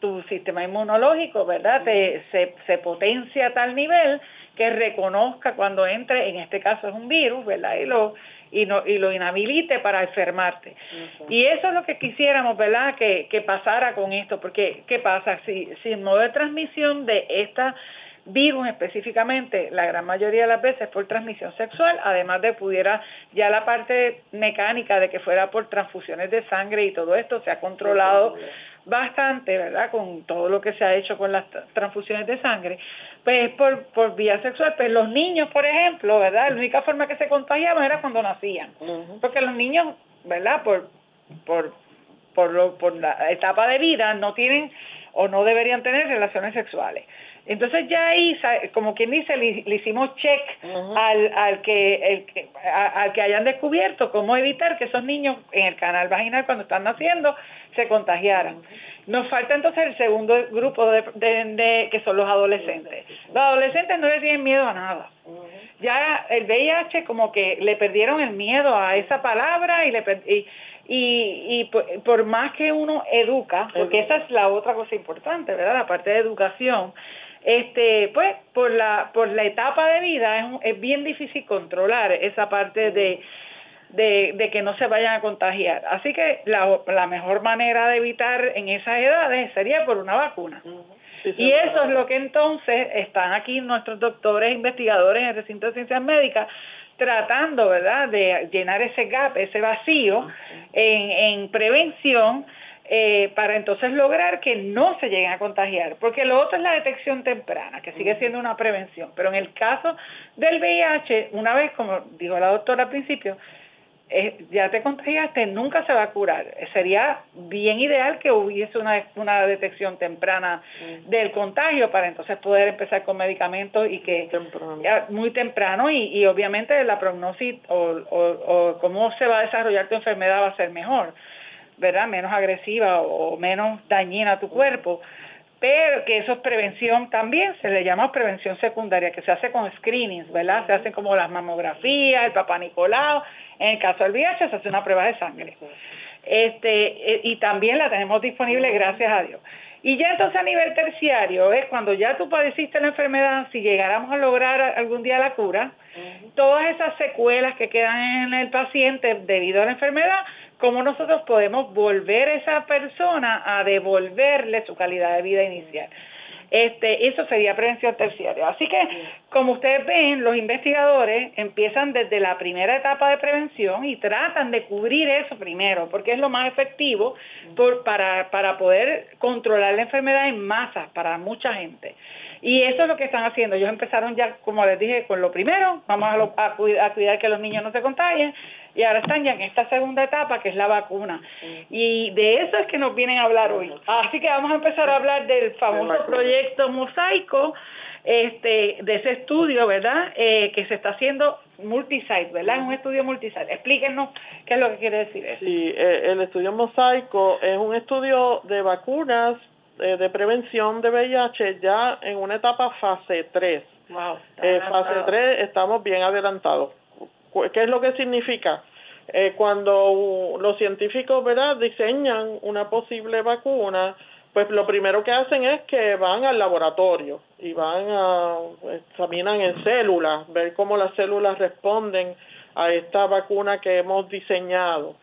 tu sistema inmunológico, ¿verdad? Te, se, se potencia a tal nivel que reconozca cuando entre, en este caso es un virus, ¿verdad? Y lo, y, no, y lo inhabilite para enfermarte. Y eso es lo que quisiéramos, ¿verdad? Que, que pasara con esto, porque ¿qué pasa? Si, si el modo de transmisión de esta virus específicamente, la gran mayoría de las veces por transmisión sexual, además de pudiera ya la parte mecánica de que fuera por transfusiones de sangre y todo esto se ha controlado bastante, ¿verdad? Con todo lo que se ha hecho con las transfusiones de sangre, pues por, por vía sexual, pues los niños, por ejemplo, ¿verdad? La única forma que se contagiaban era cuando nacían, porque los niños, ¿verdad? Por, por, por, lo, por la etapa de vida no tienen o no deberían tener relaciones sexuales. Entonces ya ahí, como quien dice, le, hicimos check al, al, que, el, que, al que hayan descubierto cómo evitar que esos niños en el canal vaginal cuando están naciendo se contagiaran. Nos falta entonces el segundo grupo de, de, que son los adolescentes. Los adolescentes no le tienen miedo a nada. Ya el VIH como que le perdieron el miedo a esa palabra y le y, y, y por, por, más que uno educa, porque esa es la otra cosa importante, ¿verdad? La parte de educación, este pues por la por la etapa de vida es, es bien difícil controlar esa parte de, de, de que no se vayan a contagiar. Así que la, la mejor manera de evitar en esas edades sería por una vacuna. Y eso es lo que entonces están aquí nuestros doctores investigadores en el recinto de ciencias médicas tratando verdad de llenar ese gap ese vacío en, en prevención eh, para entonces lograr que no se lleguen a contagiar, porque lo otro es la detección temprana, que sigue siendo una prevención, pero en el caso del VIH, una vez, como dijo la doctora al principio, eh, ya te contagiaste, nunca se va a curar. Sería bien ideal que hubiese una, una detección temprana del contagio para entonces poder empezar con medicamentos y que muy temprano y, y obviamente la prognosis o, o, o cómo se va a desarrollar tu enfermedad va a ser mejor ¿verdad? Menos agresiva o menos dañina a tu cuerpo. Pero que eso es prevención también, se le llama prevención secundaria, que se hace con screenings, ¿verdad? Se hacen como las mamografías, el papá Nicolau, en el caso del VIH se hace una prueba de sangre. Este, eh, y también la tenemos disponible, gracias a Dios. Y ya entonces a nivel terciario es cuando ya tú padeciste la enfermedad, si llegáramos a lograr algún día la cura, todas esas secuelas que quedan en el paciente debido a la enfermedad, cómo nosotros podemos volver a esa persona a devolverle su calidad de vida inicial. Este, eso sería prevención terciaria. Así que, como ustedes ven, los investigadores empiezan desde la primera etapa de prevención y tratan de cubrir eso primero, porque es lo más efectivo para, para poder controlar la enfermedad en masa para mucha gente. Y eso es lo que están haciendo. Ellos empezaron ya, como les dije, con lo primero, vamos a, a, cuidar, que los niños no se contagien, y ahora están ya en esta segunda etapa, que es la vacuna. Y de eso es que nos vienen a hablar hoy. Así que vamos a empezar a hablar del famoso proyecto Mosaico, este, de ese estudio, ¿verdad? Eh, que se está haciendo multisite, ¿verdad? Es un estudio multisite. Explíquenos qué es lo que quiere decir eso. Sí, eh, el estudio Mosaico es un estudio de vacunas eh, de prevención de VIH ya en una etapa fase 3. Wow, eh, fase 3 estamos bien adelantados. ¿Qué es lo que significa? Eh, cuando los científicos ¿verdad? diseñan una posible vacuna, pues lo primero que hacen es que van al laboratorio y van a examinan en células, ver cómo las células responden a esta vacuna que hemos diseñado.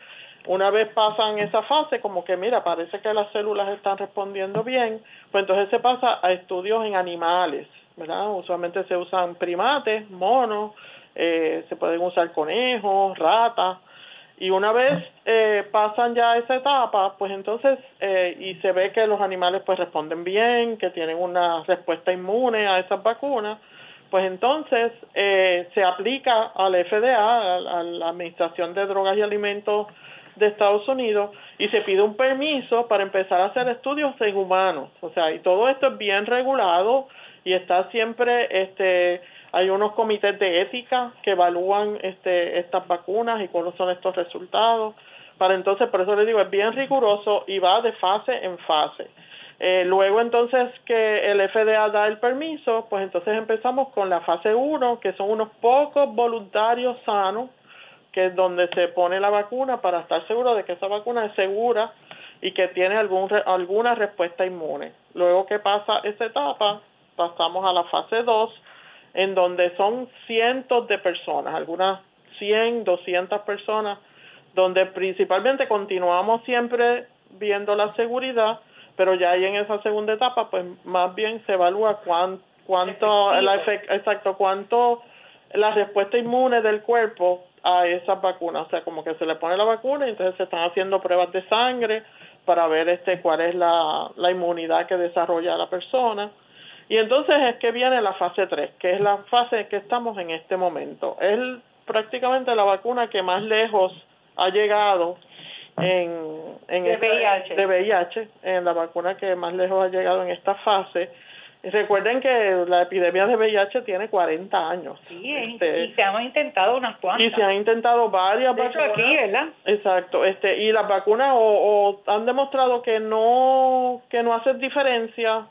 Una vez pasan esa fase, como que mira, parece que las células están respondiendo bien, pues entonces se pasa a estudios en animales, ¿verdad? Usualmente se usan primates, monos, eh, se pueden usar conejos, ratas, y una vez eh, pasan ya esa etapa, pues entonces, eh, y se ve que los animales pues responden bien, que tienen una respuesta inmune a esas vacunas, pues entonces eh, se aplica al FDA, a la Administración de Drogas y Alimentos de Estados Unidos y se pide un permiso para empezar a hacer estudios en humanos. O sea, y todo esto es bien regulado y está siempre, este, hay unos comités de ética que evalúan este, estas vacunas y cuáles son estos resultados. Para entonces, por eso les digo, es bien riguroso y va de fase en fase. Eh, luego entonces que el FDA da el permiso, pues entonces empezamos con la fase 1, que son unos pocos voluntarios sanos que es donde se pone la vacuna para estar seguro de que esa vacuna es segura y que tiene algún, alguna respuesta inmune. Luego que pasa esa etapa, pasamos a la fase 2, en donde son cientos de personas, algunas 100, 200 personas, donde principalmente continuamos siempre viendo la seguridad, pero ya ahí en esa segunda etapa, pues más bien se evalúa cuánto, cuánto, el exacto, cuánto la respuesta inmune del cuerpo a esas vacunas, o sea, como que se le pone la vacuna y entonces se están haciendo pruebas de sangre para ver este cuál es la, la inmunidad que desarrolla la persona. Y entonces es que viene la fase 3, que es la fase que estamos en este momento. Es prácticamente la vacuna que más lejos ha llegado en, en de, VIH. de VIH, en la vacuna que más lejos ha llegado en esta fase Recuerden que la epidemia de VIH tiene 40 años. Sí, este, y se han intentado unas cuantas. Y se han intentado varias de vacunas. aquí, ¿verdad? Exacto, este, y las vacunas o, han demostrado que no que no hacen diferencia,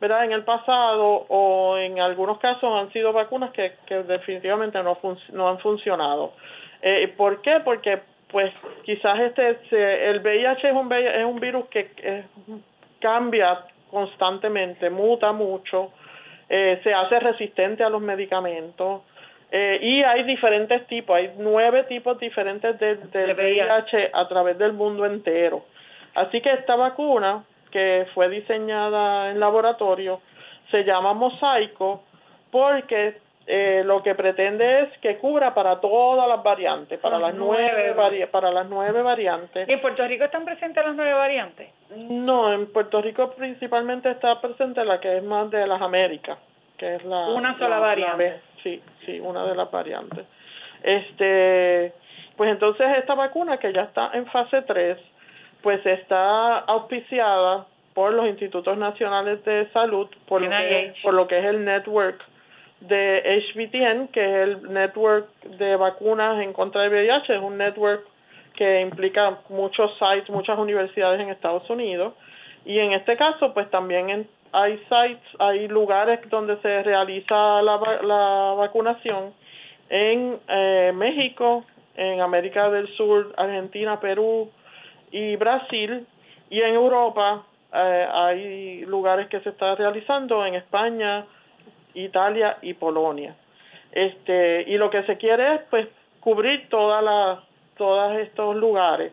¿verdad? En el pasado o en algunos casos han sido vacunas que, que definitivamente no, no han funcionado. Eh, ¿Por qué? Porque pues quizás este el VIH es un es un virus que eh, cambia constantemente, muta mucho, eh, se hace resistente a los medicamentos eh, y hay diferentes tipos, hay nueve tipos diferentes de, de VIH a través del mundo entero. Así que esta vacuna, que fue diseñada en laboratorio, se llama Mosaico porque eh, lo que pretende es que cubra para todas las variantes, para las, nueve, para las nueve variantes. ¿En Puerto Rico están presentes las nueve variantes? No, en Puerto Rico principalmente está presente la que es más de las Américas, que es la una sola variante. sí, sí, una de las variantes. Este, pues entonces esta vacuna que ya está en fase 3, pues está auspiciada por los institutos nacionales de salud, por lo que, por lo que es el network de HBTN, que es el network de vacunas en contra del VIH, es un network que implica muchos sites, muchas universidades en Estados Unidos. Y en este caso, pues también hay sites, hay lugares donde se realiza la, la vacunación en eh, México, en América del Sur, Argentina, Perú y Brasil. Y en Europa eh, hay lugares que se está realizando en España, Italia y Polonia. Este, y lo que se quiere es pues cubrir todas las todos estos lugares.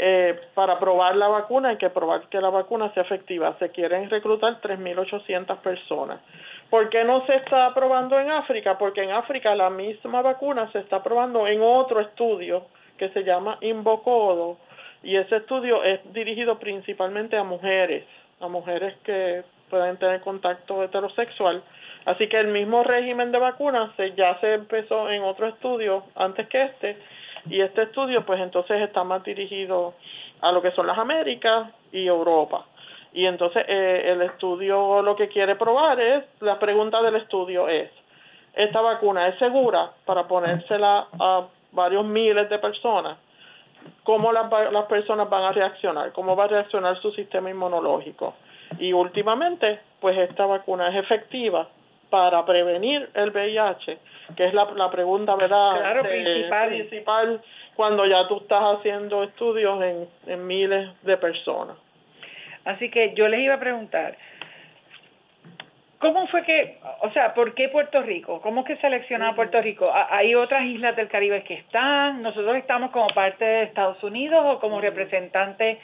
eh, para probar la vacuna hay que probar que la vacuna sea efectiva. Se quieren reclutar 3.800 personas. ¿Por qué no se está probando en África? Porque en África la misma vacuna se está probando en otro estudio que se llama Invocodo y ese estudio es dirigido principalmente a mujeres, a mujeres que pueden tener contacto heterosexual. Así que el mismo régimen de vacunas ya se empezó en otro estudio antes que este y este estudio pues entonces está más dirigido a lo que son las Américas y Europa. Y entonces eh, el estudio lo que quiere probar es, la pregunta del estudio es, ¿esta vacuna es segura para ponérsela a varios miles de personas? ¿Cómo las, las personas van a reaccionar? ¿Cómo va a reaccionar su sistema inmunológico? Y últimamente, pues esta vacuna es efectiva para prevenir el VIH, que es la, la pregunta, ¿verdad? principal. principal cuando ya tú estás haciendo estudios en, en miles de personas. Así que yo les iba a preguntar, ¿Cómo fue que, o sea, por qué Puerto Rico? ¿Cómo que seleccionó a Puerto Rico? ¿Hay otras islas del Caribe que están? ¿Nosotros estamos como parte de Estados Unidos o como representantes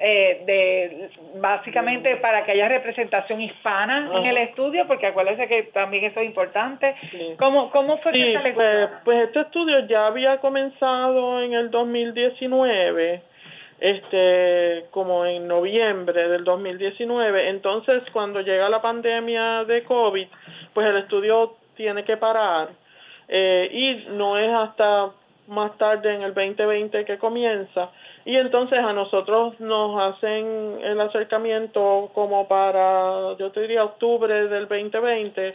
eh, de básicamente para que haya representación hispana en el estudio, porque acuérdense que también eso es importante. ¿Cómo, ¿Cómo fue que se pues, pues este estudio ya había comenzado en el 2019 este como en noviembre del 2019 entonces cuando llega la pandemia de COVID pues el estudio tiene que parar eh, y no es hasta más tarde en el 2020 que comienza y entonces a nosotros nos hacen el acercamiento como para, yo te diría, octubre del 2020,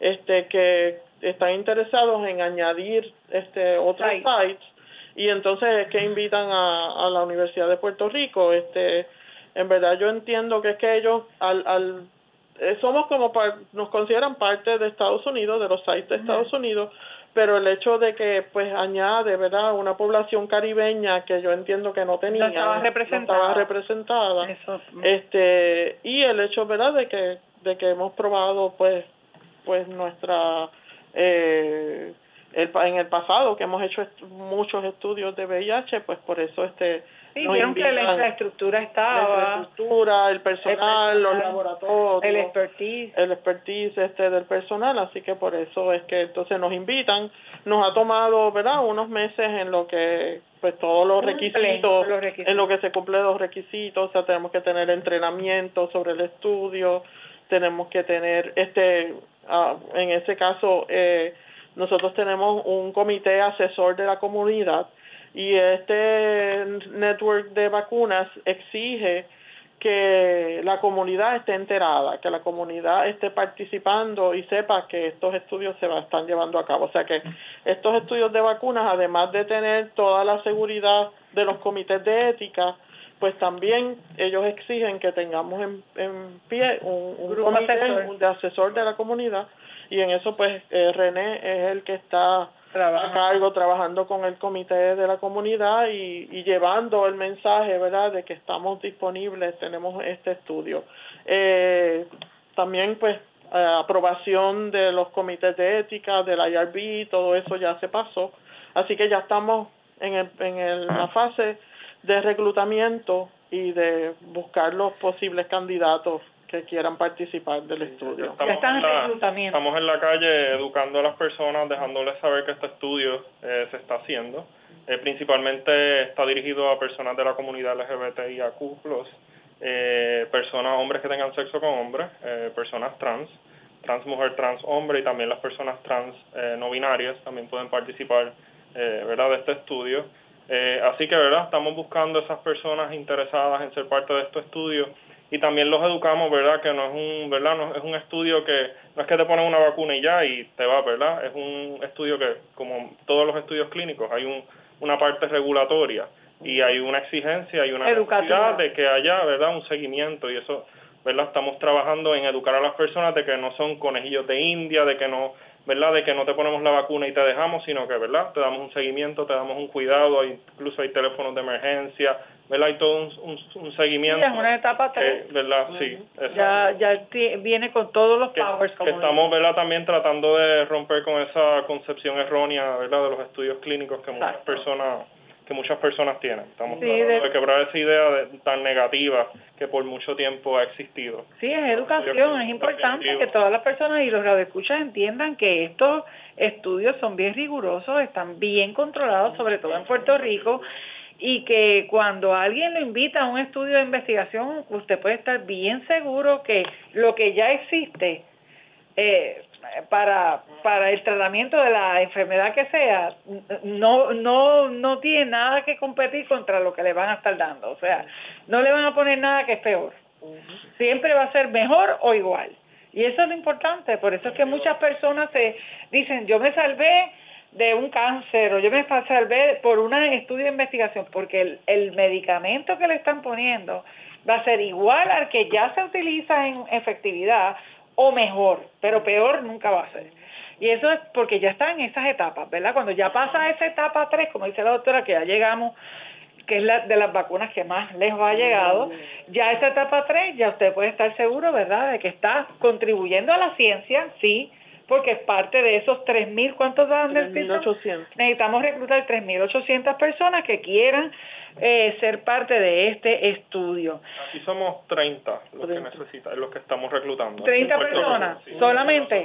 este, que están interesados en añadir este otros sites. y entonces es que invitan a, a la Universidad de Puerto Rico. Este, en verdad yo entiendo que es que ellos al, al eh, somos como nos consideran parte de Estados Unidos, de los sites de Estados Unidos, pero el hecho de que pues añade verdad una población caribeña que yo entiendo que no tenía no estaba representada, estaba representada. este y el hecho verdad de que de que hemos probado pues pues nuestra eh, el, en el pasado que hemos hecho muchos estudios de VIH pues por eso este Sí, vieron que la infraestructura estaba. La infraestructura, el personal, los laboratorios. El expertise. El expertise este del personal, así que por eso es que entonces nos invitan. Nos ha tomado, ¿verdad?, unos meses en lo que, pues todos los requisitos, los requisitos. en lo que se cumplen los requisitos, o sea, tenemos que tener entrenamiento sobre el estudio, tenemos que tener, este, uh, en ese caso, eh, nosotros tenemos un comité asesor de la comunidad y este network de vacunas exige que la comunidad esté enterada, que la comunidad esté participando y sepa que estos estudios se están llevando a cabo. O sea que estos estudios de vacunas, además de tener toda la seguridad de los comités de ética, pues también ellos exigen que tengamos en, en pie un, un comité de asesor de la comunidad y en eso pues eh, René es el que está a cargo trabajando con el comité de la comunidad y, y llevando el mensaje, ¿verdad?, de que estamos disponibles, tenemos este estudio. Eh, también, pues, eh, aprobación de los comités de ética, del IRB, todo eso ya se pasó. Así que ya estamos en, el, en el, la fase de reclutamiento y de buscar los posibles candidatos que quieran participar del estudio. Estamos, en la, estamos en la calle educando a las personas, dejándoles saber que este estudio eh, se está haciendo. Eh, principalmente está dirigido a personas de la comunidad LGBTIAQ+, eh, personas, hombres que tengan sexo con hombres, eh, personas trans, trans mujer, trans hombre y también las personas trans eh, no binarias también pueden participar eh, ¿verdad? de este estudio. Eh, así que verdad estamos buscando esas personas interesadas en ser parte de este estudio y también los educamos, ¿verdad? Que no es un, ¿verdad? No es un estudio que no es que te ponen una vacuna y ya y te va, ¿verdad? Es un estudio que como todos los estudios clínicos hay un, una parte regulatoria y hay una exigencia y una necesidad de que haya, ¿verdad? Un seguimiento y eso, ¿verdad? Estamos trabajando en educar a las personas de que no son conejillos de India, de que no ¿verdad? De que no te ponemos la vacuna y te dejamos, sino que, ¿verdad? Te damos un seguimiento, te damos un cuidado, incluso hay teléfonos de emergencia, ¿verdad? Hay todo un, un, seguimiento. Sí, es una etapa ¿Verdad? Sí. Ya, ya viene con todos los powers. Que, estamos, ¿verdad? También tratando de romper con esa concepción errónea, ¿verdad? De los estudios clínicos que muchas personas que muchas personas tienen. Estamos tratando de... quebrar esa idea tan negativa que por mucho tiempo ha existido. Sí, es educación, es importante que todas las personas y los radioescuchas entiendan que estos estudios son bien rigurosos, están bien controlados, sobre todo en Puerto Rico, y que cuando alguien lo invita a un estudio de investigación, usted puede estar bien seguro que lo que ya existe eh, para para el tratamiento de la enfermedad que sea no no no tiene nada que competir contra lo que le van a estar dando. O sea no le van a poner nada que es peor. Siempre va a ser mejor o igual. Y eso es lo importante. Por eso es que muchas personas se dicen yo me salvé de un cáncer o yo me salvé por un estudio de investigación porque el, el medicamento que le están poniendo va a ser igual al que ya se utiliza en efectividad o mejor, pero peor nunca va a ser. Y eso es porque ya está en esas etapas, ¿verdad? Cuando ya pasa esa etapa 3, como dice la doctora, que ya llegamos, que es la de las vacunas que más lejos ha llegado, ya esa etapa 3, ya usted puede estar seguro, ¿verdad?, de que está contribuyendo a la ciencia, sí, porque es parte de esos 3.000, ¿cuántos dan 3.800. Necesitamos reclutar 3.800 personas que quieran eh, ser parte de este estudio. Aquí somos 30 los que necesitan, los que estamos reclutando. 30 personas, solamente.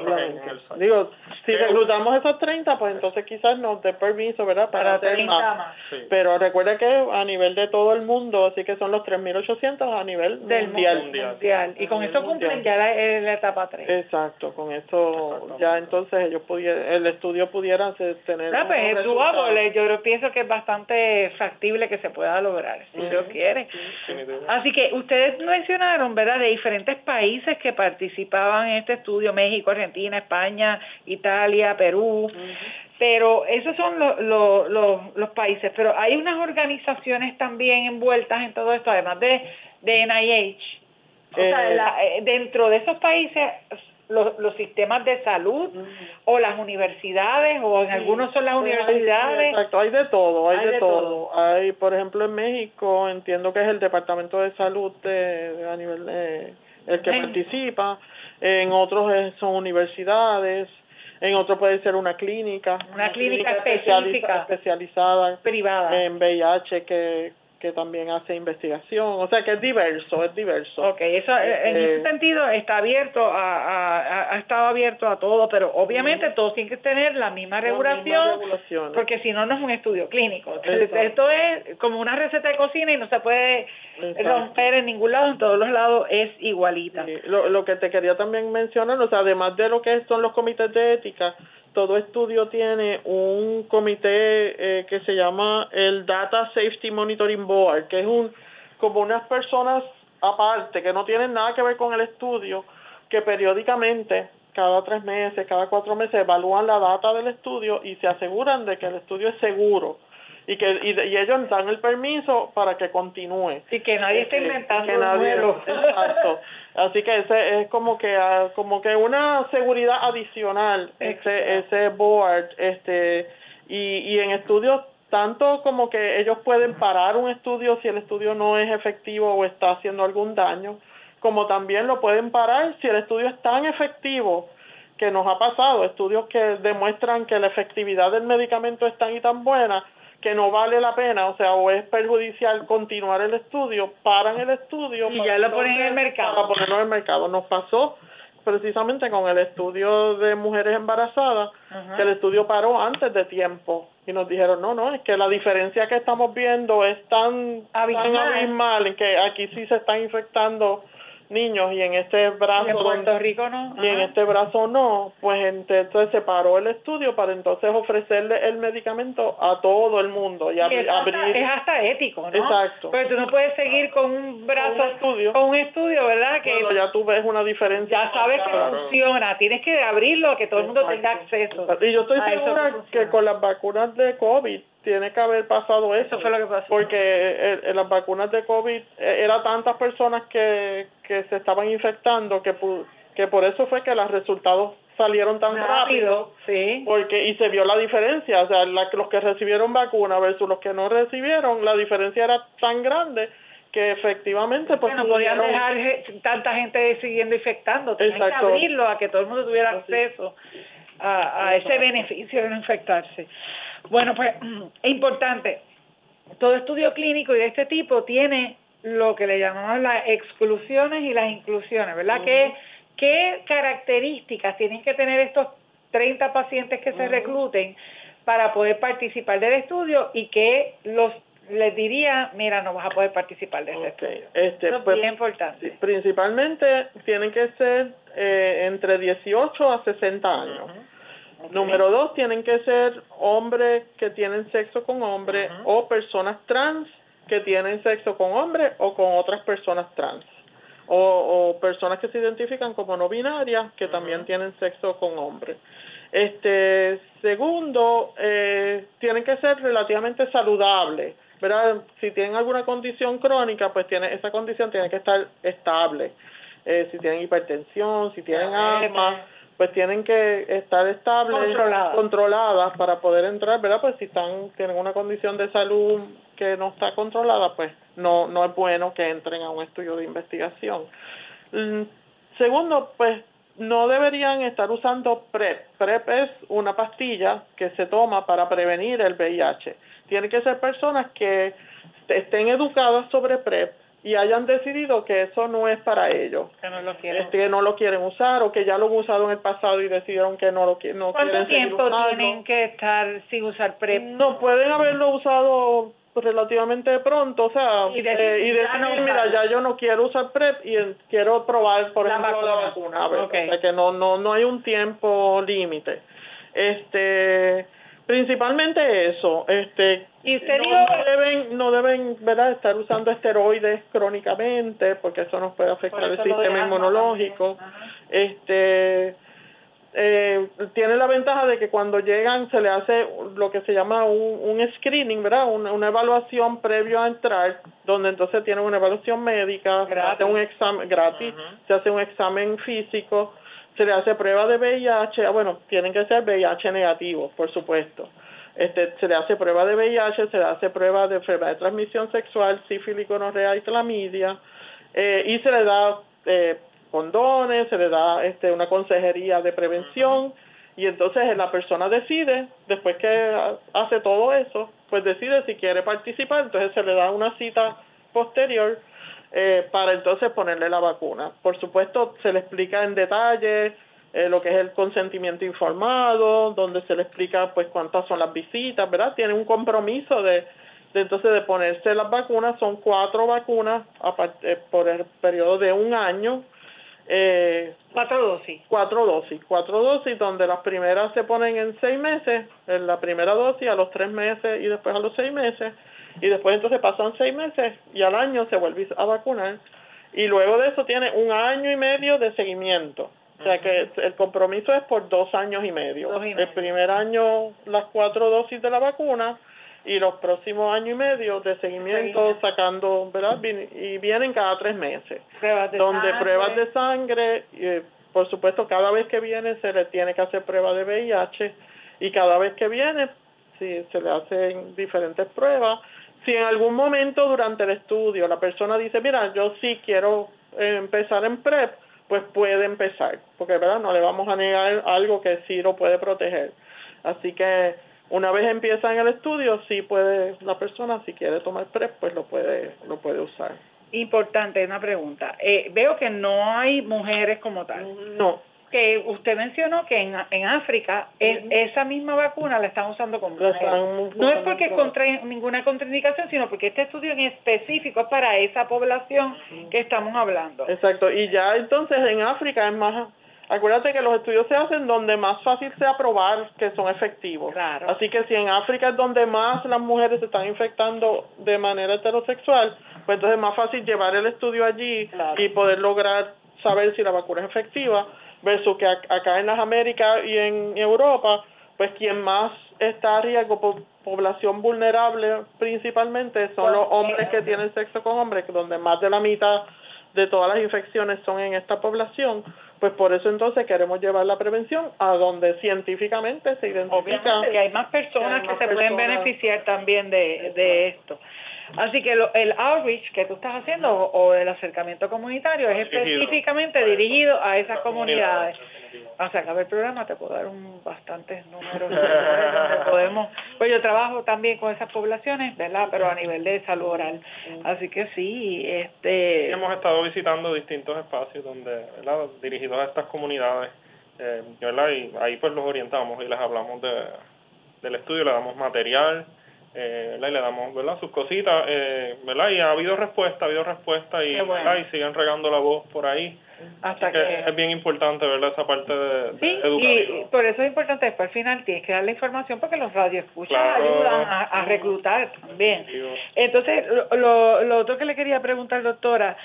Digo, si reclutamos esas 30, pues entonces quizás nos dé permiso, ¿verdad? Para, hacer más. Pero recuerde que a nivel de todo el mundo, así que son los 3.800 a nivel Del mundial. mundial. Y con eso cumplen ya la, la, etapa 3. Exacto, con eso ya entonces ellos pudieran, el estudio pudiera tener... Ah, pues, yo pienso que es bastante factible que se pueda lograr, si Dios quiere. Así que ustedes mencionaron, ¿verdad?, de diferentes países que participaban en este estudio, México, Argentina, España, Italia, Perú, pero esos son los, los países, pero hay unas organizaciones también envueltas en todo esto, además de, de NIH. O sea, eh, eh, dentro de esos países los, los sistemas de salud o las universidades o en algunos son las universidades. exacto, hay de todo, hay, de, todo. Hay, por ejemplo, en México entiendo que es el Departamento de Salud de, a nivel de, el que participa, en otros son universidades, en otro puede ser una clínica, una, clínica, específica. especializada privada. en VIH que que también hace investigación, o sea que es diverso, es diverso. Ok, eso en ese eh, sentido está abierto, a, ha estado abierto a todo, pero obviamente todos tienen que tener la misma regulación, porque si no, no es un estudio clínico. esto es como una receta de cocina y no se puede romper en ningún lado, en todos los lados es igualita. Lo, lo que te quería también mencionar, o sea, además de lo que son los comités de ética, todo estudio tiene un comité eh, que se llama el Data Safety Monitoring Board, que es un como unas personas aparte que no tienen nada que ver con el estudio, que periódicamente, cada tres meses, cada cuatro meses, evalúan la data del estudio y se aseguran de que el estudio es seguro y que y, y, ellos dan el permiso para que continúe. Y que nadie esté inventando que nadie, exacto. Así que ese es como que ah, como que una seguridad adicional ese ese board este y y en estudios tanto como que ellos pueden parar un estudio si el estudio no es efectivo o está haciendo algún daño como también lo pueden parar si el estudio es tan efectivo que nos ha pasado. Estudios que demuestran que la efectividad del medicamento es tan y tan buena que no vale la pena, o sea, o es perjudicial continuar el estudio, paran el estudio y ya lo ponen en el mercado. Para ponerlo en el mercado. Nos pasó precisamente con el estudio de mujeres embarazadas, que el estudio paró antes de tiempo y nos dijeron, no, no, es que la diferencia que estamos viendo es tan abismal, tan abismal que aquí sí se están infectando niños y en este brazo en Puerto Rico no y en este brazo no pues entonces se paró el estudio para entonces ofrecerle el medicamento a todo el mundo y, abrir es hasta ético no exacto. Pero tú no puedes seguir con un brazo con un estudio, con un estudio verdad que ya tú ves una diferencia. ya sabes que funciona tienes que abrirlo que todo el mundo tenga acceso y yo estoy segura que con las vacunas de covid tiene que haber pasado eso. fue lo que pasó. Porque en, las vacunas de COVID eh, era tantas personas que, que se estaban infectando que, que por eso fue que los resultados salieron tan rápido, sí. porque y se vio la diferencia, o sea, los que recibieron vacuna versus los que no recibieron, la diferencia era tan grande que efectivamente pues no podían dejar tanta gente siguiendo infectando, tenían que abrirlo a que todo el mundo tuviera acceso a, a ese beneficio de no infectarse. Bueno, pues es importante. todo estudio clínico y de este tipo tiene lo que le llamamos las exclusiones y las inclusiones, ¿verdad? ¿Qué, ¿Qué características tienen que tener estos 30 pacientes que se recluten para poder participar del estudio y que los les diría, mira, no vas a poder participar de este estudio. Este, Eso es pues, bien importante. Principalmente tienen que ser eh, entre 18 a 60 años. Número dos, tienen que ser hombres que tienen sexo con hombres o personas trans que tienen sexo con hombres o con otras personas trans. O, o personas que se identifican como no binarias que también tienen sexo con hombres. Este, segundo, eh, tienen que ser relativamente saludables, ¿verdad? Si tienen alguna condición crónica, pues tiene, esa condición tiene que estar estable. Eh, si tienen hipertensión, si tienen asma, pues tienen que estar estables, controladas. para poder entrar, ¿verdad? Pues si están tienen una condición de salud que no está controlada, pues no no es bueno que entren a un estudio de investigación. Mm, segundo, pues no deberían estar usando PrEP. PrEP es una pastilla que se toma para prevenir el VIH. Tienen que ser personas que estén educadas sobre PrEP y hayan decidido que eso no es para ellos, que no lo quieren, este, que no lo quieren usar o que ya lo han usado en el pasado y decidieron que no lo no ¿Cuánto tiempo tienen que estar sin usar PrEP? No pueden haberlo usado relativamente pronto, o sea, y, decir, eh, mira, ya yo no quiero usar PrEP y quiero probar, por ejemplo, la vacuna, o sea, que no no no hay un tiempo límite. Este Principalmente eso, este, ¿Y no, deben, no deben, ¿verdad? Estar usando esteroides crónicamente, porque eso nos puede afectar el sistema inmunológico. Este, eh, tiene la ventaja de que cuando llegan se le hace lo que se llama un, un screening, ¿verdad? Una, una evaluación previo a entrar, donde entonces tienen una evaluación médica, se hace un examen gratis, se hace un examen físico se le hace prueba de VIH, ah, bueno, tienen que ser VIH negativos, por supuesto. Este, se le hace prueba de VIH, se le hace prueba de enfermedad de transmisión sexual, sífilis, gonorrea y clamidia, eh, y se le da eh, condones, se le da este, una consejería de prevención, y entonces la persona decide, después que hace todo eso, pues decide si quiere participar, entonces se le da una cita posterior eh, para entonces ponerle la vacuna. Por supuesto, se le explica en detalle eh, lo que es el consentimiento informado, donde se le explica pues cuántas son las visitas, ¿verdad? Tiene un compromiso de, de entonces de ponerse las vacunas, son cuatro vacunas aparte, eh, por el periodo de un año. Eh, cuatro dosis. Cuatro dosis, cuatro dosis, donde las primeras se ponen en seis meses, en la primera dosis a los tres meses y después a los seis meses, y después entonces pasan seis meses y al año se vuelve a vacunar y luego de eso tiene un año y medio de seguimiento. O sea que el compromiso es por dos años y medio. El primer año las cuatro dosis de la vacuna y los próximos años y medio de seguimiento sacando, ¿verdad? Y vienen cada tres meses. Pruebas de donde pruebas de sangre, y, por supuesto cada vez que viene se le tiene que hacer prueba de VIH y cada vez que viene si se le hacen diferentes pruebas si en algún momento durante el estudio la persona dice, mira, yo sí quiero eh, empezar en PrEP, pues puede empezar, porque verdad no le vamos a negar algo que sí lo puede proteger. Así que una vez empieza en el estudio, sí puede la persona, si quiere tomar PrEP, pues lo puede, lo puede usar. Importante, una pregunta. Eh, veo que no hay mujeres como tal. No que usted mencionó que en, en África esa misma vacuna la están usando con mujeres. No es porque contra ninguna contraindicación, sino porque este estudio en específico es para esa población que estamos hablando. Exacto, y ya entonces en África es más Acuérdate que los estudios se hacen donde más fácil sea probar que son efectivos. Claro. Así que si en África es donde más las mujeres se están infectando de manera heterosexual, pues entonces es más fácil llevar el estudio allí y poder lograr saber si la vacuna es efectiva versus que acá en las Américas y en Europa, pues quien más está a riesgo por población vulnerable principalmente son los hombres que tienen sexo con hombres, donde más de la mitad de todas las infecciones son en esta población, pues por eso entonces queremos llevar la prevención a donde científicamente se identifica que hay más personas que, se pueden beneficiar también de, de esto. Así que el outreach que tú estás haciendo o, el acercamiento comunitario es específicamente dirigido a esas comunidades. O sea, acabar el programa te puedo dar un bastantes números donde podemos, pues yo trabajo también con esas poblaciones, ¿verdad? Pero a nivel de salud oral. Así que sí, este hemos estado visitando distintos espacios donde, ¿verdad? dirigidos a estas comunidades, eh, ¿verdad? Y ahí pues los orientamos y les hablamos de del estudio, le damos material, eh, y le damos ¿verdad? sus cositas, eh, ¿verdad? Y ha habido respuesta, ha habido respuesta y, y siguen regando la voz por ahí. Hasta que, es bien importante, ¿verdad? Esa parte de, sí, y por eso es importante después al final tienes que dar la información porque los radioescuchas ayudan a, reclutar también. Entonces, lo, lo otro que le quería preguntar, doctora,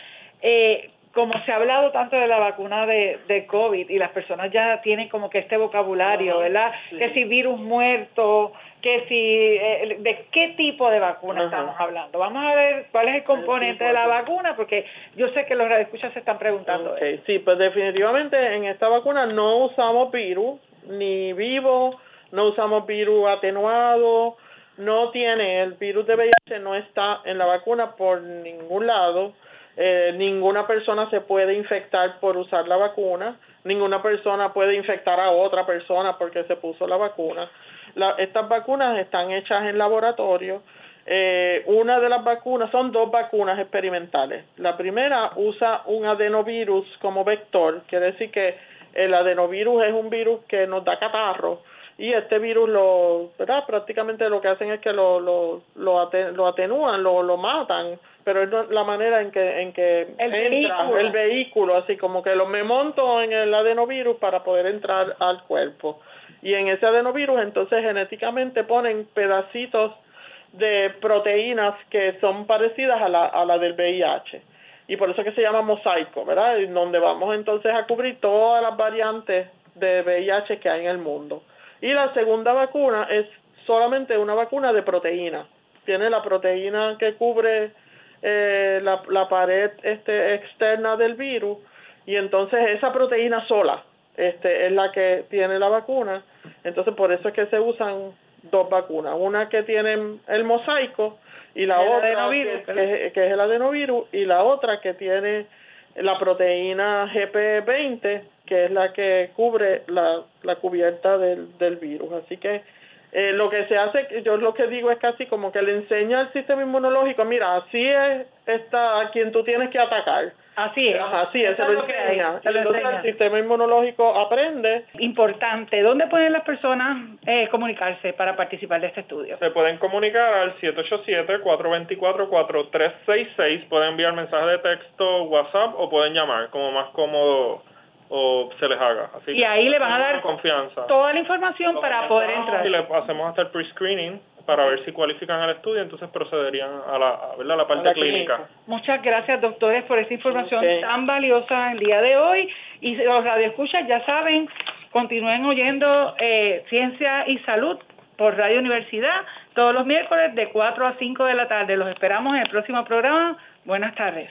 eh, como se ha hablado tanto de la vacuna de, de COVID y las personas ya tienen como que este vocabulario, ¿verdad? Que si virus muerto, que si, eh, ¿de qué tipo de vacuna estamos hablando? Vamos a ver cuál es el componente de la vacuna, porque yo sé que los radioescuchas se están preguntando. Sí, pues definitivamente en esta vacuna no usamos virus, ni vivo, no usamos virus atenuado, no tiene, el virus de VIH no está en la vacuna por ningún lado eh, ninguna persona se puede infectar por usar la vacuna, ninguna persona puede infectar a otra persona porque se puso la vacuna. estas vacunas están hechas en laboratorio. Eh, una de las vacunas son dos vacunas experimentales. La primera usa un adenovirus como vector, quiere decir que el adenovirus es un virus que nos da catarro y este virus lo, ¿verdad? Prácticamente lo que hacen es que lo, lo, lo, atenúan, lo, lo matan, pero es la manera en que, en que el entra vehículo. el vehículo, así como que lo me monto en el adenovirus para poder entrar al cuerpo. Y en ese adenovirus entonces genéticamente ponen pedacitos de proteínas que son parecidas a la, a la del VIH. Y por eso que se llama mosaico, ¿verdad? En donde vamos entonces a cubrir todas las variantes de VIH que hay en el mundo. Y la segunda vacuna es solamente una vacuna de proteína. Tiene la proteína que cubre eh, la, la pared este, externa del virus y entonces esa proteína sola este, es la que tiene la vacuna. Entonces por eso es que se usan dos vacunas, una que tiene el mosaico y la otra que, que, es el adenovirus y la otra que tiene la proteína GP20 que es la que cubre la, la cubierta del, del virus. Así que eh, lo que se hace, yo lo que digo es casi como que le enseña al sistema inmunológico, mira, así es esta, a quien tú tienes que atacar. Así es. así es, se lo, enseña. Entonces el sistema inmunológico aprende. Importante, ¿dónde pueden las personas eh, comunicarse para participar de este estudio? Se pueden comunicar al 787-424-4366, pueden enviar mensajes de texto, WhatsApp o pueden llamar, como más cómodo o se les haga. Así y ahí le van a dar confianza. toda la información para poder entrar. Y le hacemos hasta el pre-screening para ver si cualifican al estudio, entonces procederían a la, a, ¿verdad? la parte clínica. Muchas gracias, doctores, por esta información tan valiosa el día de hoy. Y los radioescuchas ya saben, continúen oyendo eh, Ciencia y Salud por Radio Universidad todos los miércoles de 4 a 5 de la tarde. Los esperamos en el próximo programa. Buenas tardes.